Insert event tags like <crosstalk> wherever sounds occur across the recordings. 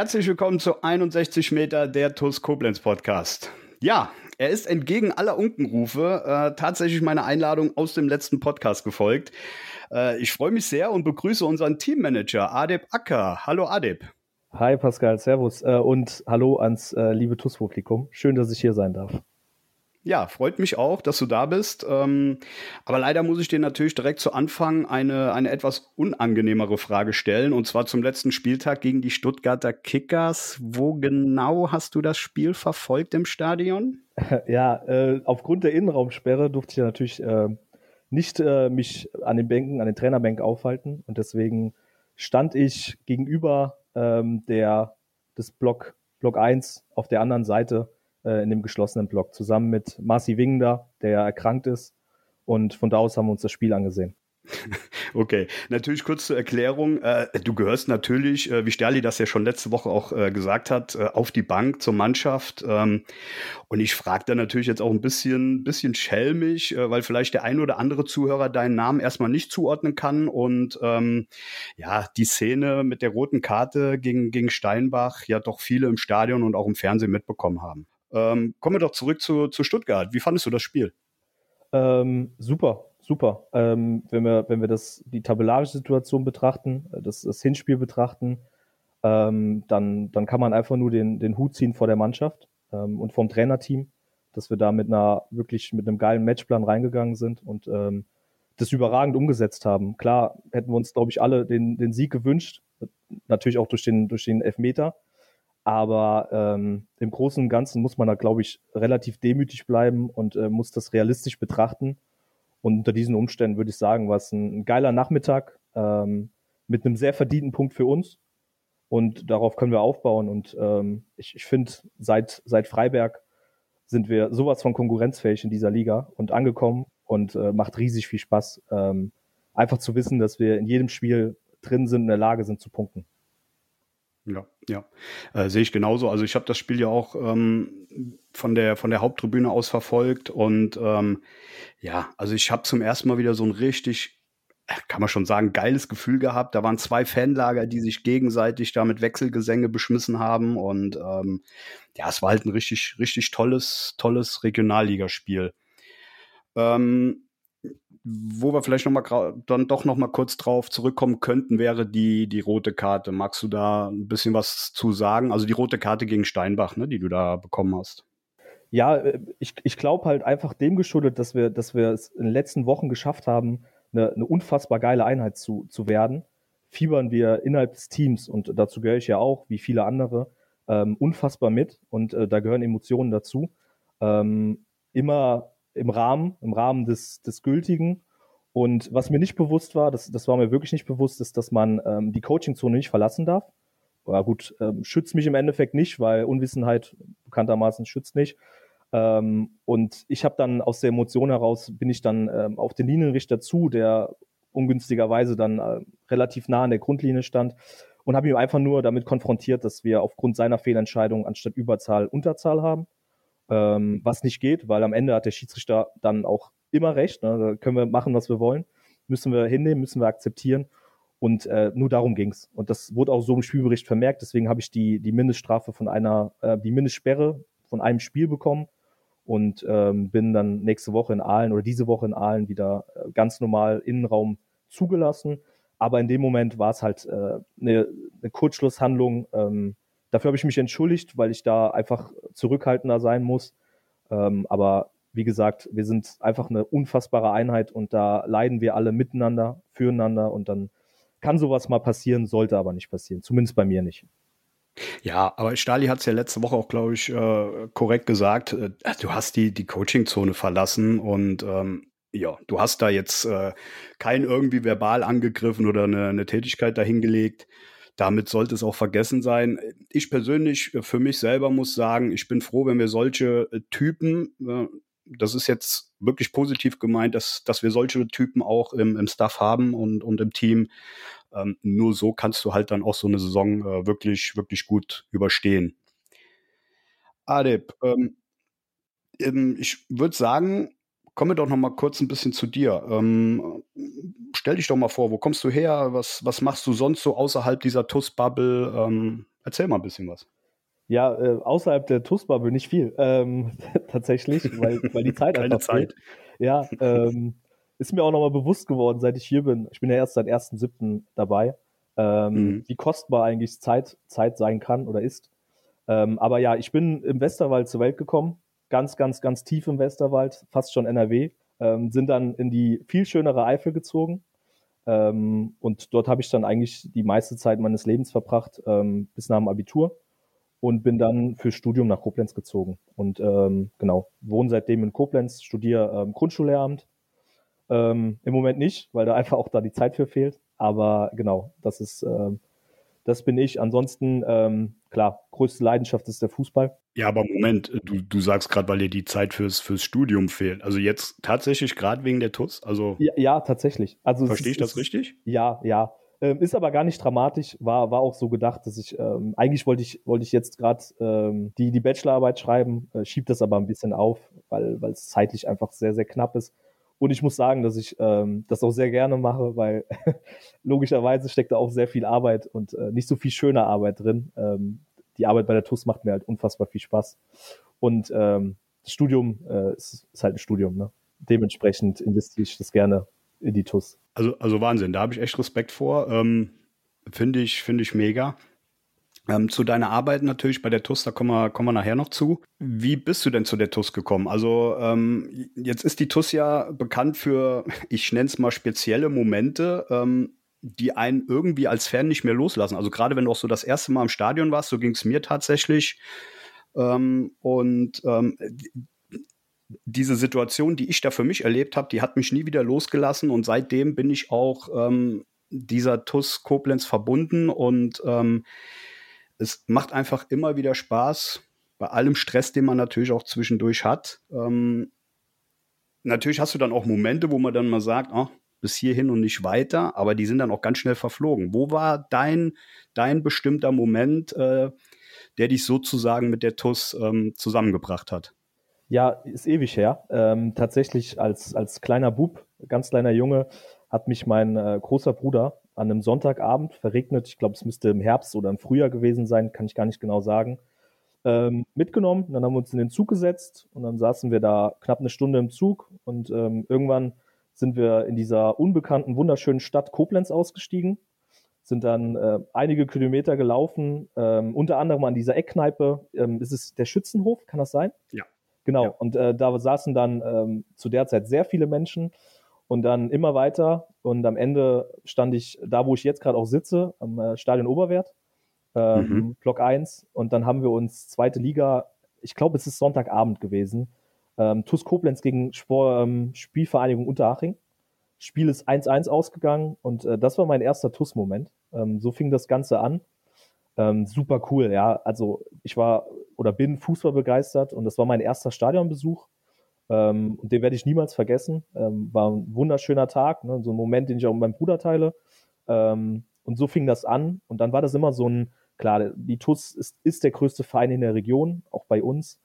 Herzlich willkommen zu 61 Meter der TUS Koblenz Podcast. Ja, er ist entgegen aller Unkenrufe äh, tatsächlich meiner Einladung aus dem letzten Podcast gefolgt. Äh, ich freue mich sehr und begrüße unseren Teammanager Adeb Acker. Hallo Adeb. Hi Pascal, Servus äh, und hallo ans äh, liebe TUS-Publikum. Schön, dass ich hier sein darf. Ja, freut mich auch, dass du da bist. Ähm, aber leider muss ich dir natürlich direkt zu Anfang eine, eine etwas unangenehmere Frage stellen. Und zwar zum letzten Spieltag gegen die Stuttgarter Kickers. Wo genau hast du das Spiel verfolgt im Stadion? <laughs> Ja, äh, aufgrund der Innenraumsperre durfte ich natürlich äh, nicht äh, mich an den Bänken, an den Trainerbänken aufhalten. Und deswegen stand ich gegenüber ähm, der, des Block, Block 1 auf der anderen Seite äh, in dem geschlossenen Block, zusammen mit Marci Wingender, der ja erkrankt ist. Und von da aus haben wir uns das Spiel angesehen. <laughs> Okay, natürlich kurz zur Erklärung. Äh, du gehörst natürlich, äh, wie Sterli das ja schon letzte Woche auch äh, gesagt hat, auf die Bank zur Mannschaft. Ähm, und ich frage da natürlich jetzt auch ein bisschen, bisschen schelmig, äh, weil vielleicht der ein oder andere Zuhörer deinen Namen erstmal nicht zuordnen kann und ähm, ja, die Szene mit der roten Karte gegen, gegen Steinbach ja doch viele im Stadion und auch im Fernsehen mitbekommen haben. Ähm, kommen wir doch zurück zu, zu Stuttgart. Wie fandest du das Spiel? Ähm, super, super. Ähm, wenn wir, wenn wir das, die tabellarische Situation betrachten, äh, das, das Hinspiel betrachten, ähm, dann, dann kann man einfach nur den, den Hut ziehen vor der Mannschaft ähm, und vom Trainerteam, dass wir da mit einer wirklich mit einem geilen Matchplan reingegangen sind und ähm, das überragend umgesetzt haben. Klar hätten wir uns, glaube ich, alle den, den Sieg gewünscht, natürlich auch durch den, durch den Elfmeter. Aber ähm, im Großen und Ganzen muss man da, glaube ich, relativ demütig bleiben und äh, muss das realistisch betrachten. Und unter diesen Umständen würde ich sagen, war es ein, ein geiler Nachmittag ähm, mit einem sehr verdienten Punkt für uns. Und darauf können wir aufbauen. Und ähm, ich, ich finde, seit, seit Freiberg sind wir sowas von konkurrenzfähig in dieser Liga und angekommen und äh, macht riesig viel Spaß. Ähm, einfach zu wissen, dass wir in jedem Spiel drin sind, in der Lage sind zu punkten. Ja, ja. Äh, sehe ich genauso. Also ich habe das Spiel ja auch ähm, von der von der Haupttribüne aus verfolgt und ähm, ja, also ich habe zum ersten Mal wieder so ein richtig äh, kann man schon sagen, geiles Gefühl gehabt. Da waren zwei Fanlager, die sich gegenseitig da mit Wechselgesänge beschmissen haben. Und ähm, ja, es war halt ein richtig, richtig tolles, tolles Regionalligaspiel. Ähm, wo wir vielleicht noch mal dann doch noch mal kurz drauf zurückkommen könnten, wäre die die rote Karte. Magst du da ein bisschen was zu sagen? Also die rote Karte gegen Steinbach, ne, die du da bekommen hast. Ja, äh, ich, ich glaube halt einfach dem geschuldet, dass wir, dass wir es in den letzten Wochen geschafft haben, eine, eine unfassbar geile Einheit zu, zu werden. Fiebern wir innerhalb des Teams, und dazu gehöre ich ja auch, wie viele andere, ähm, unfassbar mit. Und äh, da gehören Emotionen dazu. Ähm, immer im Rahmen, im Rahmen des, des Gültigen. Und was mir nicht bewusst war, das, das war mir wirklich nicht bewusst, ist, dass man ähm, die Coachingzone nicht verlassen darf. Ja, gut, ähm, schützt mich im Endeffekt nicht, weil Unwissenheit bekanntermaßen schützt nicht. Ähm, und ich habe dann aus der Emotion heraus, bin ich dann ähm, auf den Linienrichter zu, der ungünstigerweise dann äh, relativ nah an der Grundlinie stand und habe ihn einfach nur damit konfrontiert, dass wir aufgrund seiner Fehlentscheidung anstatt Überzahl Unterzahl haben ähm, was nicht geht, weil am Ende hat der Schiedsrichter dann auch immer recht. Ne? Da können wir machen, was wir wollen. Müssen wir hinnehmen, müssen wir akzeptieren. Und äh, nur darum ging's. Und das wurde auch so im Spielbericht vermerkt. Deswegen habe ich die, die Mindeststrafe von einer, äh, die Mindestsperre von einem Spiel bekommen und ähm, bin dann nächste Woche in Aalen oder diese Woche in Aalen wieder äh, ganz normal Innenraum zugelassen. Aber in dem Moment war es halt äh, eine, Kurzschlusshandlung. Ähm, Dafür habe ich mich entschuldigt, weil ich da einfach zurückhaltender sein muss. Ähm, aber wie gesagt, wir sind einfach eine unfassbare Einheit und da leiden wir alle miteinander, füreinander und dann kann sowas mal passieren, sollte aber nicht passieren. Zumindest bei mir nicht. Ja, aber Stali hat es ja letzte Woche auch, glaube ich, äh, korrekt gesagt. Äh, du hast die, die Coaching-Zone verlassen und ähm, ja, du hast da jetzt äh, kein irgendwie verbal angegriffen oder eine, eine Tätigkeit dahingelegt damit sollte es auch vergessen sein. Ich persönlich äh, für mich selber muss sagen, ich bin froh, wenn wir solche äh, Typen, äh, das ist jetzt wirklich positiv gemeint, dass, dass wir solche Typen auch im, im Staff haben und, und im Team. Ähm, nur so kannst du halt dann auch so eine Saison äh, wirklich, wirklich gut überstehen. Adep, ähm, ähm ich würde sagen, kommen wir doch noch mal kurz ein bisschen zu dir. Ähm, stell dich doch mal vor, wo kommst du her? Was, was machst du sonst so außerhalb dieser TUS-Bubble? Ähm, erzähl mal ein bisschen was. Ja, äh, außerhalb der TUS-Bubble nicht viel, ähm, <laughs> tatsächlich, weil, weil die Zeit <laughs> Keine Zeit. Fehlt. Ja, ähm, ist mir auch nochmal bewusst geworden, seit ich hier bin. Ich bin ja erst seit 1.7. dabei, ähm, mhm. wie kostbar eigentlich Zeit, Zeit sein kann oder ist. Ähm, aber ja, ich bin im Westerwald zur Welt gekommen, ganz, ganz, ganz tief im Westerwald, fast schon NRW, ähm, sind dann in die viel schönere Eifel gezogen. Ähm, und dort habe ich dann eigentlich die meiste Zeit meines Lebens verbracht, ähm, bis nach dem Abitur. Und bin dann fürs Studium nach Koblenz gezogen. Und ähm, genau, wohne seitdem in Koblenz, studiere ähm, Grundschullehramt. Ähm, Im Moment nicht, weil da <laughs> einfach auch da die Zeit für fehlt. Aber genau, das ist das bin ich. Ansonsten, ähm, klar, größte Leidenschaft ist der Fußball. Ja, aber Moment, du, du sagst gerade, weil dir die Zeit fürs, fürs Studium fehlt. Also jetzt tatsächlich gerade wegen der TUS? Also ja, ja tatsächlich. Also Verstehe ich das richtig? Ja, ja. Ähm, ist aber gar nicht dramatisch, war, war auch so gedacht, dass ich, ähm, eigentlich wollte ich, wollte ich jetzt gerade ähm, die, die Bachelorarbeit schreiben, äh, schieb das aber ein bisschen auf, weil, weil es zeitlich einfach sehr, sehr knapp ist. Und ich muss sagen, dass ich ähm, das auch sehr gerne mache, weil <laughs> logischerweise steckt da auch sehr viel Arbeit und äh, nicht so viel schöne Arbeit drin. Ähm, die Arbeit bei der TUS macht mir halt unfassbar viel Spaß. Und ähm, das Studium äh, ist, ist halt ein Studium. Ne? Dementsprechend investiere ich das gerne in die TUS. Also, also Wahnsinn, da habe ich echt Respekt vor. Ähm, Finde ich, finde ich mega. Ähm, zu deiner Arbeit natürlich bei der TUS, da kommen wir, kommen wir nachher noch zu. Wie bist du denn zu der TUS gekommen? Also ähm, jetzt ist die TUS ja bekannt für, ich nenne es mal spezielle Momente, ähm, die einen irgendwie als Fan nicht mehr loslassen. Also gerade wenn du auch so das erste Mal im Stadion warst, so ging es mir tatsächlich. Ähm, und ähm, diese Situation, die ich da für mich erlebt habe, die hat mich nie wieder losgelassen und seitdem bin ich auch ähm, dieser TUS Koblenz verbunden und es macht einfach immer wieder Spaß, bei allem Stress, den man natürlich auch zwischendurch hat. Ähm, natürlich hast du dann auch Momente, wo man dann mal sagt, oh, bis hierhin und nicht weiter, aber die sind dann auch ganz schnell verflogen. Wo war dein, dein bestimmter Moment, äh, der dich sozusagen mit der TUS ähm, zusammengebracht hat? Ja, ist ewig her. Ähm, tatsächlich als, als kleiner Bub, ganz kleiner Junge, hat mich mein äh, großer Bruder an einem Sonntagabend verregnet, ich glaube, es müsste im Herbst oder im Frühjahr gewesen sein, kann ich gar nicht genau sagen, ähm, mitgenommen. Dann haben wir uns in den Zug gesetzt und dann saßen wir da knapp eine Stunde im Zug und ähm, irgendwann sind wir in dieser unbekannten, wunderschönen Stadt Koblenz ausgestiegen, sind dann äh, einige Kilometer gelaufen, ähm, unter anderem an dieser Eckkneipe. Ähm, ist es der Schützenhof, kann das sein? Ja. Genau, ja. und äh, da saßen dann ähm, zu der Zeit sehr viele Menschen und dann immer weiter. Und am Ende stand ich da, wo ich jetzt gerade auch sitze, am äh, Stadion Oberwert, ähm, mhm. Block 1. Und dann haben wir uns zweite Liga, ich glaube, es ist Sonntagabend gewesen, ähm, TuS Koblenz gegen Spor, ähm, Spielvereinigung Unterhaching. Spiel ist 1-1 ausgegangen und äh, das war mein erster TUS-Moment. Ähm, so fing das Ganze an. Ähm, super cool, ja. Also ich war oder bin Fußball begeistert und das war mein erster Stadionbesuch. Ähm, und den werde ich niemals vergessen. Ähm, war ein wunderschöner Tag, ne? so ein Moment, den ich auch mit meinem Bruder teile. Ähm, und so fing das an. Und dann war das immer so ein, klar, die TUS ist, ist der größte Verein in der Region, auch bei uns.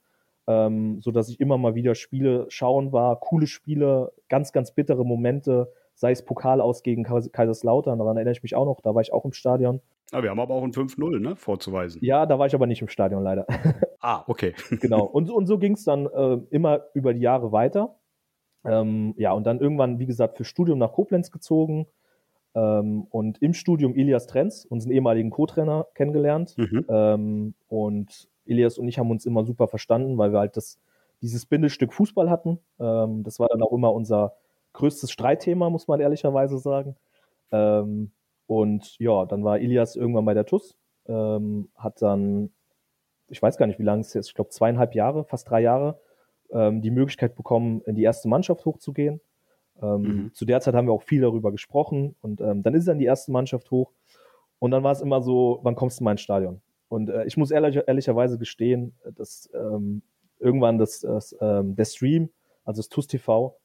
Ähm, so dass ich immer mal wieder Spiele schauen war, coole Spiele, ganz, ganz bittere Momente, sei es Pokal aus gegen Kaiserslautern, daran erinnere ich mich auch noch, da war ich auch im Stadion. Ja, wir haben aber auch ein 5-0 ne, vorzuweisen. Ja, da war ich aber nicht im Stadion leider. <laughs> Ah, okay. genau. Und, <laughs> und so ging es dann äh, immer über die Jahre weiter. Ähm, ja, und dann irgendwann, wie gesagt, für Studium nach Koblenz gezogen ähm, und im Studium Ilias Trenz, unseren ehemaligen Co-Trainer, kennengelernt. Mhm. Ähm, und Ilias und ich haben uns immer super verstanden, weil wir halt das, dieses Bindestück Fußball hatten. Ähm, das war dann auch immer unser größtes Streitthema, muss man ehrlicherweise sagen. Ähm, und ja, dann war Ilias irgendwann bei der TUS, ähm, hat dann, ich weiß gar nicht, wie lange es jetzt, ich glaube zweieinhalb Jahre, fast drei Jahre, ähm, die Möglichkeit bekommen, in die erste Mannschaft hochzugehen. Ähm, mhm. Zu der Zeit haben wir auch viel darüber gesprochen und ähm, dann ist er in die erste Mannschaft hoch. Und dann war es immer so, wann kommst du mal ins Stadion? Und äh, ich muss ehrlich, ehrlicherweise gestehen, dass ähm, irgendwann das, das der Stream, also das TUS TV,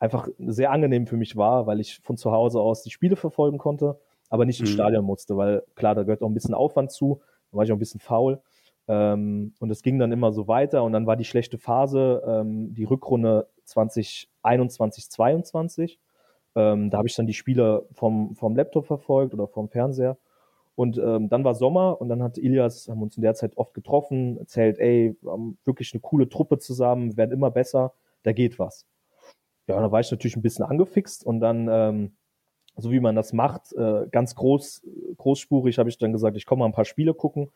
einfach sehr angenehm für mich war, weil ich von zu Hause aus die Spiele verfolgen konnte, aber nicht ins mhm. Stadion musste, weil klar, da gehört auch ein bisschen Aufwand zu, da war ich auch ein bisschen faul. Ähm, und es ging dann immer so weiter und dann war die schlechte Phase, ähm, die Rückrunde 2021, 22. Ähm, da habe ich dann die Spiele vom, vom Laptop verfolgt oder vom Fernseher. Und ähm, dann war Sommer und dann hat Ilias, haben uns in der Zeit oft getroffen, erzählt, ey, wir haben wirklich eine coole Truppe zusammen, werden immer besser, da geht was. Ja, da war ich natürlich ein bisschen angefixt und dann, ähm, so wie man das macht, äh, ganz groß, großspurig habe ich dann gesagt, ich komme mal ein paar Spiele gucken.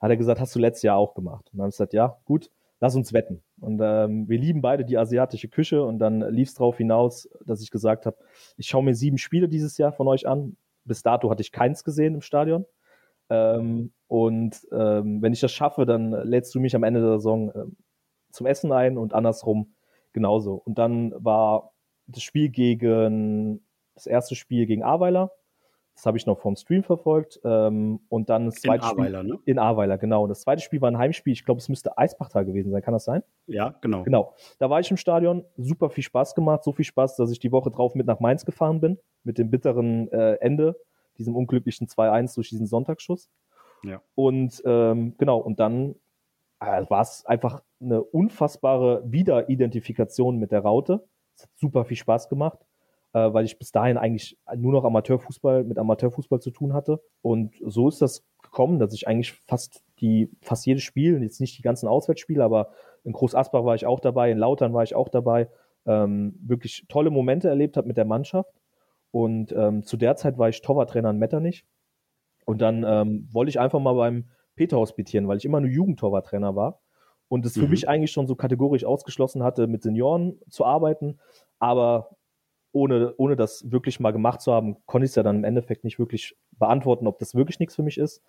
Hat er gesagt, hast du letztes Jahr auch gemacht? Und dann habe ich gesagt, ja, gut, lass uns wetten. Und ähm, wir lieben beide die asiatische Küche und dann lief es darauf hinaus, dass ich gesagt habe, ich schaue mir sieben Spiele dieses Jahr von euch an, bis dato hatte ich keins gesehen im Stadion. Ähm, und ähm, wenn ich das schaffe, dann lädst du mich am Ende der Saison äh, zum Essen ein und andersrum genauso. Und dann war das Spiel gegen, das erste Spiel gegen Aweiler. Das habe ich noch vom Stream verfolgt. Ähm, und dann das zweite in Spiel. Aweiler, ne? In Aweiler, genau. Und das zweite Spiel war ein Heimspiel. Ich glaube, es müsste Eisbachtal gewesen sein. Kann das sein? Ja, genau. Genau. Da war ich im Stadion. Super viel Spaß gemacht. So viel Spaß, dass ich die Woche drauf mit nach Mainz gefahren bin. Mit dem bitteren äh, Ende, diesem unglücklichen 2-1 durch diesen Sonntagsschuss. Ja. Und ähm, genau. Und dann war es einfach eine unfassbare Wiederidentifikation mit der Raute. Es hat super viel Spaß gemacht äh, weil ich bis dahin eigentlich nur noch Amateurfußball mit Amateurfußball zu tun hatte. Und so ist das gekommen, dass ich eigentlich fast die, fast jedes Spiel, jetzt nicht die ganzen Auswärtsspiele, aber in Groß Asbach war ich auch dabei, in Lautern war ich auch dabei, ähm, wirklich tolle Momente erlebt habe mit der Mannschaft. Und ähm, zu der Zeit war ich Torwarttrainer in Metternich. Und dann ähm, wollte ich einfach mal beim Peter hospitieren, weil ich immer nur Jugendtorwarttrainer war und es für mhm. mich eigentlich schon so kategorisch ausgeschlossen hatte, mit Senioren zu arbeiten. Aber ohne, ohne das wirklich mal gemacht zu haben, konnte ich es ja dann im Endeffekt nicht wirklich beantworten, ob das wirklich nichts für mich ist.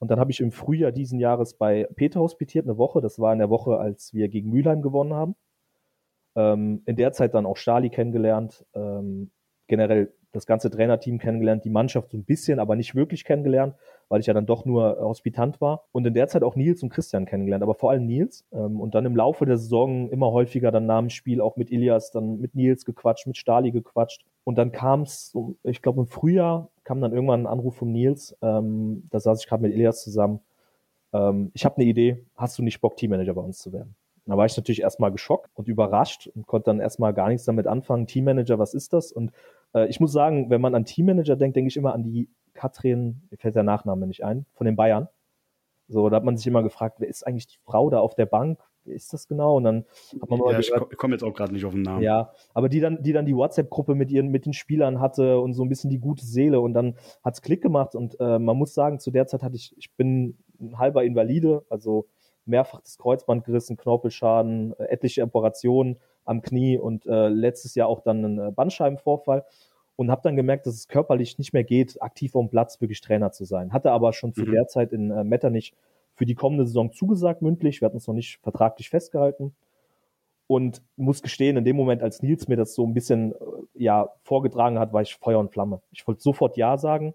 Und dann habe ich im Frühjahr diesen Jahres bei Peter hospitiert, eine Woche. Das war in der Woche, als wir gegen Mülheim gewonnen haben. Ähm, in der Zeit dann auch Stali kennengelernt, ähm, generell das ganze Trainerteam kennengelernt, die Mannschaft so ein bisschen, aber nicht wirklich kennengelernt, weil ich ja dann doch nur äh, Hospitant war. Und in der Zeit auch Nils und Christian kennengelernt, aber vor allem Nils. Ähm, und dann im Laufe der Saison immer häufiger dann nach dem Spiel auch mit Ilias, dann mit Nils gequatscht, mit Stali gequatscht. Und dann kam es, ich glaube im Frühjahr kam dann irgendwann ein Anruf von Nils. Ähm, da saß ich gerade mit Ilias zusammen. Ähm, ich habe eine Idee, hast du nicht Bock, Teammanager bei uns zu werden? Da war ich natürlich erstmal geschockt und überrascht und konnte dann erstmal gar nichts damit anfangen. Teammanager, was ist das? Und äh, ich muss sagen, wenn man an Teammanager denkt, denke ich immer an die Katrin, mir fällt der Nachname nicht ein, von den Bayern. So, da hat man sich immer gefragt, wer ist eigentlich die Frau da auf der Bank? Wer ist das genau? Und dann hat man mal ja, gehört, ich komme jetzt auch gerade nicht auf den Namen. Ja, aber die dann, die dann die WhatsApp-Gruppe mit ihren, mit den Spielern hatte und so ein bisschen die gute Seele und dann hat's Klick gemacht und äh, man muss sagen, zu der Zeit hatte ich, ich bin ein halber Invalide, also mehrfach das Kreuzband gerissen, Knorpelschaden, äh, etliche Operationen am Knie und äh, letztes Jahr auch dann einen äh, Bandscheibenvorfall und habe dann gemerkt, dass es körperlich nicht mehr geht, aktiv auf dem Platz wirklich Trainer zu sein. Hatte aber schon zu mhm. der Zeit in äh, Metternich für die kommende Saison zugesagt mündlich. Wir hatten es noch nicht vertraglich festgehalten. Und muss gestehen, in dem Moment, als Nils mir das so ein bisschen äh, ja, vorgetragen hat, war ich Feuer und Flamme. Ich wollte sofort Ja sagen,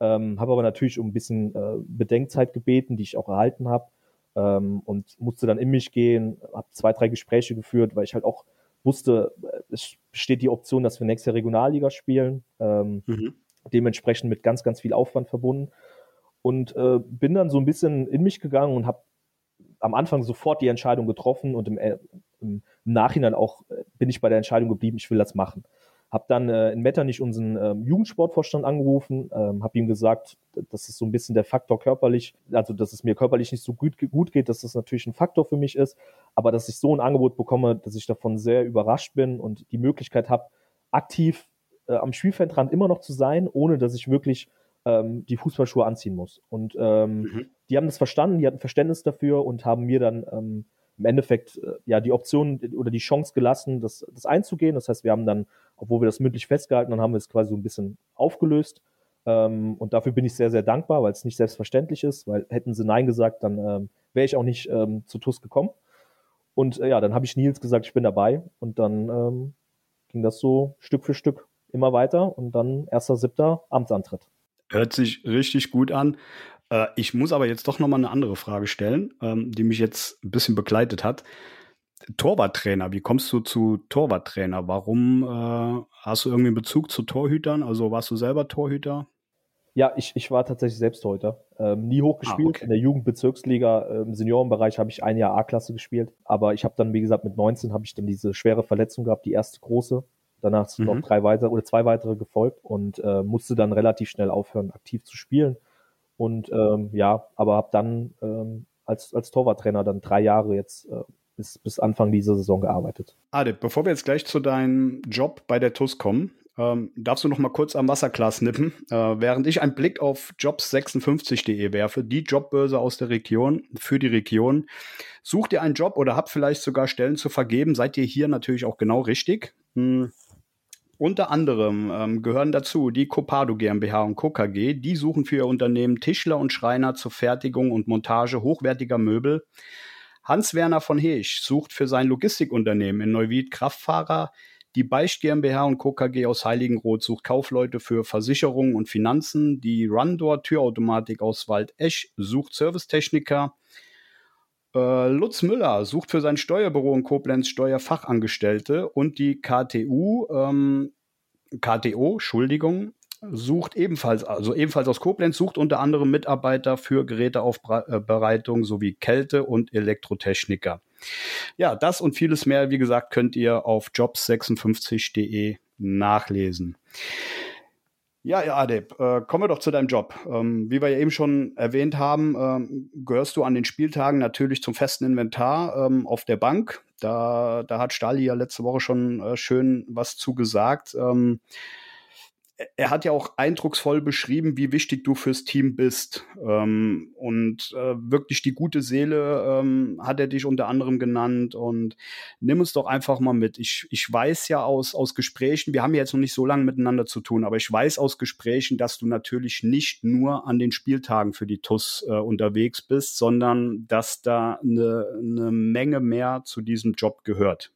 ähm, habe aber natürlich um ein bisschen äh, Bedenkzeit gebeten, die ich auch erhalten habe ähm, und musste dann in mich gehen, habe zwei, drei Gespräche geführt, weil ich halt auch wusste, es besteht die Option, dass wir nächste Jahr Regionalliga spielen. Ähm, mhm. Dementsprechend mit ganz, ganz viel Aufwand verbunden. Und äh, bin dann so ein bisschen in mich gegangen und habe am Anfang sofort die Entscheidung getroffen und im, äh, im, Nachhinein auch äh, bin ich bei der Entscheidung geblieben, ich will das machen. Habe dann äh, in Metternich unseren ähm, Jugendsportvorstand angerufen, ähm, habe ihm gesagt, dass es so ein bisschen der Faktor körperlich, also dass es mir körperlich nicht so gut, gut geht, dass das natürlich ein Faktor für mich ist, aber dass ich so ein Angebot bekomme, dass ich davon sehr überrascht bin und die Möglichkeit habe, aktiv äh, am Spielfeldrand immer noch zu sein, ohne dass ich wirklich ähm, die Fußballschuhe anziehen muss. Und ähm, mhm. die haben das verstanden, die hatten Verständnis dafür und haben mir dann ähm, im Endeffekt äh, ja die Option oder die Chance gelassen, das, das einzugehen. Das heißt, wir haben dann, obwohl wir das mündlich festgehalten haben, haben wir es quasi so ein bisschen aufgelöst. Ähm, und dafür bin ich sehr, sehr dankbar, weil es nicht selbstverständlich ist, weil hätten sie Nein gesagt, dann ähm, wäre ich auch nicht ähm, zu TUS gekommen. Und äh, ja, dann habe ich Nils gesagt, ich bin dabei. Und dann ähm, ging das so Stück für Stück immer weiter und dann 1.7. Amtsantritt. Hört sich richtig gut an. Äh, ich muss aber jetzt doch noch mal eine andere Frage stellen, ähm, die mich jetzt ein bisschen begleitet hat. Torwarttrainer, wie kommst du zu Torwarttrainer? Warum äh, hast du irgendwie einen Bezug zu Torhütern? Also warst du selber Torhüter? Ja, ich, ich war tatsächlich selbst Torhüter. Ähm, nie hochgespielt. Ah, okay. In der Jugendbezirksliga, im Seniorenbereich habe ich ein Jahr A-Klasse gespielt. Aber ich habe dann, wie gesagt, mit 19 habe ich dann diese schwere Verletzung gehabt, die erste große. Danach sind mhm. noch drei weitere oder zwei weitere gefolgt und äh, musste dann relativ schnell aufhören, aktiv zu spielen. Und ähm, ja, aber habe dann ähm, als, als Torwarttrainer dann drei Jahre jetzt äh, bis, bis Anfang dieser Saison gearbeitet. Adip, bevor wir jetzt gleich zu deinem Job bei der TUS kommen, ähm, darfst du noch mal kurz am Wasserglas nippen, äh, während ich einen Blick auf jobs56.de werfe, die Jobbörse aus der Region, für die Region. Sucht ihr einen Job oder habt vielleicht sogar Stellen zu vergeben, seid ihr hier natürlich auch genau richtig. Hm. Unter anderem ähm, gehören dazu die Copado GmbH und Co. KG. Die suchen für ihr Unternehmen Tischler und Schreiner zur Fertigung und Montage hochwertiger Möbel. Hans-Werner von Heesch sucht für sein Logistikunternehmen in Neuwied Kraftfahrer. Die Beicht GmbH und Co. KG aus Heiligenroth sucht Kaufleute für Versicherungen und Finanzen. Die Rundor Türautomatik aus Waldesch sucht Servicetechniker. Äh, Lutz Müller sucht für sein Steuerbüro in Koblenz Steuerfachangestellte und die KTU, ähm, KTO, Entschuldigung, sucht ebenfalls, also ebenfalls aus Koblenz, sucht unter anderem Mitarbeiter für Geräteaufbereitung sowie Kälte- und Elektrotechniker. Ja, das und vieles mehr, wie gesagt, könnt ihr auf jobs56.de nachlesen. Ja, ja, Adeb, äh, kommen wir doch zu deinem Job. Ähm, wie wir ja eben schon erwähnt haben, ähm, gehörst du an den Spieltagen natürlich zum festen Inventar ähm, auf der Bank. Da, da hat Stali ja letzte Woche schon äh, schön was zugesagt. Ähm, er hat ja auch eindrucksvoll beschrieben, wie wichtig du fürs Team bist. Ähm, und äh, wirklich die gute Seele ähm, hat er dich unter anderem genannt. Und nimm uns doch einfach mal mit. Ich, ich weiß ja aus, aus Gesprächen, wir haben ja jetzt noch nicht so lange miteinander zu tun, aber ich weiß aus Gesprächen, dass du natürlich nicht nur an den Spieltagen für die TUS äh, unterwegs bist, sondern dass da eine, eine Menge mehr zu diesem Job gehört.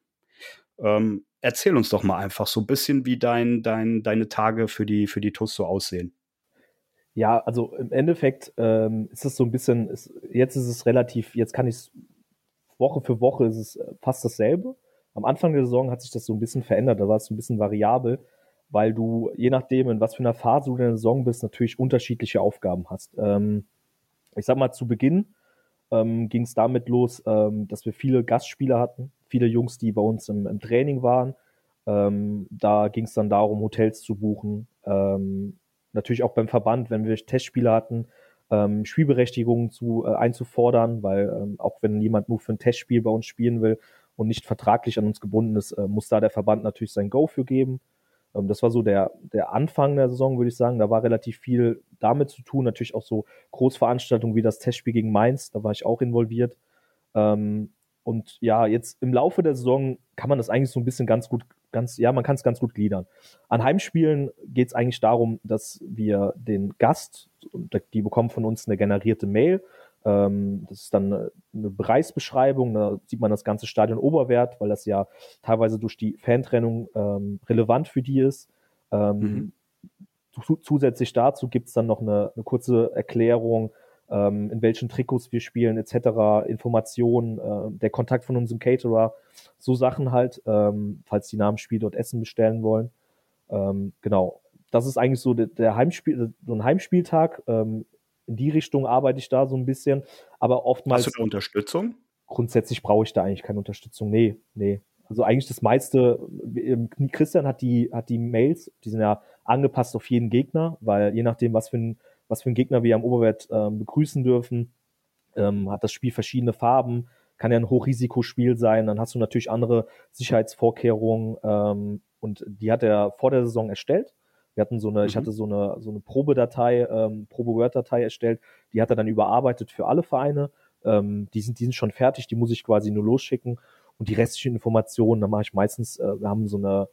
Ähm, erzähl uns doch mal einfach so ein bisschen, wie dein, dein, deine Tage für die, für die TUS so aussehen. Ja, also im Endeffekt ähm, ist es so ein bisschen, ist, jetzt ist es relativ, jetzt kann ich es Woche für Woche ist es äh, fast dasselbe. Am Anfang der Saison hat sich das so ein bisschen verändert, da war es ein bisschen variabel, weil du, je nachdem, in was für einer Phase du in der Saison bist, natürlich unterschiedliche Aufgaben hast. Ähm, ich sag mal, zu Beginn ähm, ging es damit los, ähm, dass wir viele Gastspieler hatten, viele Jungs, die bei uns im, im Training waren. Ähm, da ging es dann darum, Hotels zu buchen. Ähm, natürlich auch beim Verband, wenn wir Testspiele hatten, ähm, Spielberechtigungen zu, äh, einzufordern, weil ähm, auch wenn jemand nur für ein Testspiel bei uns spielen will und nicht vertraglich an uns gebunden ist, äh, muss da der Verband natürlich sein Go für geben. Ähm, das war so der, der Anfang der Saison, würde ich sagen. Da war relativ viel damit zu tun. Natürlich auch so Großveranstaltungen wie das Testspiel gegen Mainz, da war ich auch involviert. Ähm, und ja, jetzt im Laufe der Saison kann man das eigentlich so ein bisschen ganz gut, ganz, ja, man kann es ganz gut gliedern. An Heimspielen geht es eigentlich darum, dass wir den Gast, die bekommen von uns eine generierte Mail. Ähm, das ist dann eine Preisbeschreibung, da sieht man das ganze Stadion Oberwert, weil das ja teilweise durch die Fantrennung ähm, relevant für die ist. Ähm, mhm. Zusätzlich dazu gibt es dann noch eine, eine kurze Erklärung, ähm, in welchen Trikots wir spielen, etc., Informationen, äh, der Kontakt von unserem Caterer, so Sachen halt, ähm, falls die nach dem Spiel dort Essen bestellen wollen. Ähm, genau. Das ist eigentlich so der, der Heimspiel, so ein Heimspieltag. Ähm, in die Richtung arbeite ich da so ein bisschen. Aber oftmals. Hast du da Unterstützung? Grundsätzlich brauche ich da eigentlich keine Unterstützung. Nee, nee. Also eigentlich das meiste, ähm, Christian hat die, hat die Mails, die sind ja angepasst auf jeden Gegner, weil je nachdem, was für ein was für einen Gegner wir am Oberwert ähm, begrüßen dürfen. Ähm, hat das Spiel verschiedene Farben, kann ja ein Hochrisikospiel sein. Dann hast du natürlich andere Sicherheitsvorkehrungen ähm, und die hat er vor der Saison erstellt. Wir hatten so eine, mhm. ich hatte so eine, so eine Probedatei, ähm, Probe-Word-Datei erstellt, die hat er dann überarbeitet für alle Vereine. Ähm, die, sind, die sind schon fertig, die muss ich quasi nur losschicken. Und die restlichen Informationen, da mache ich meistens, äh, wir haben so eine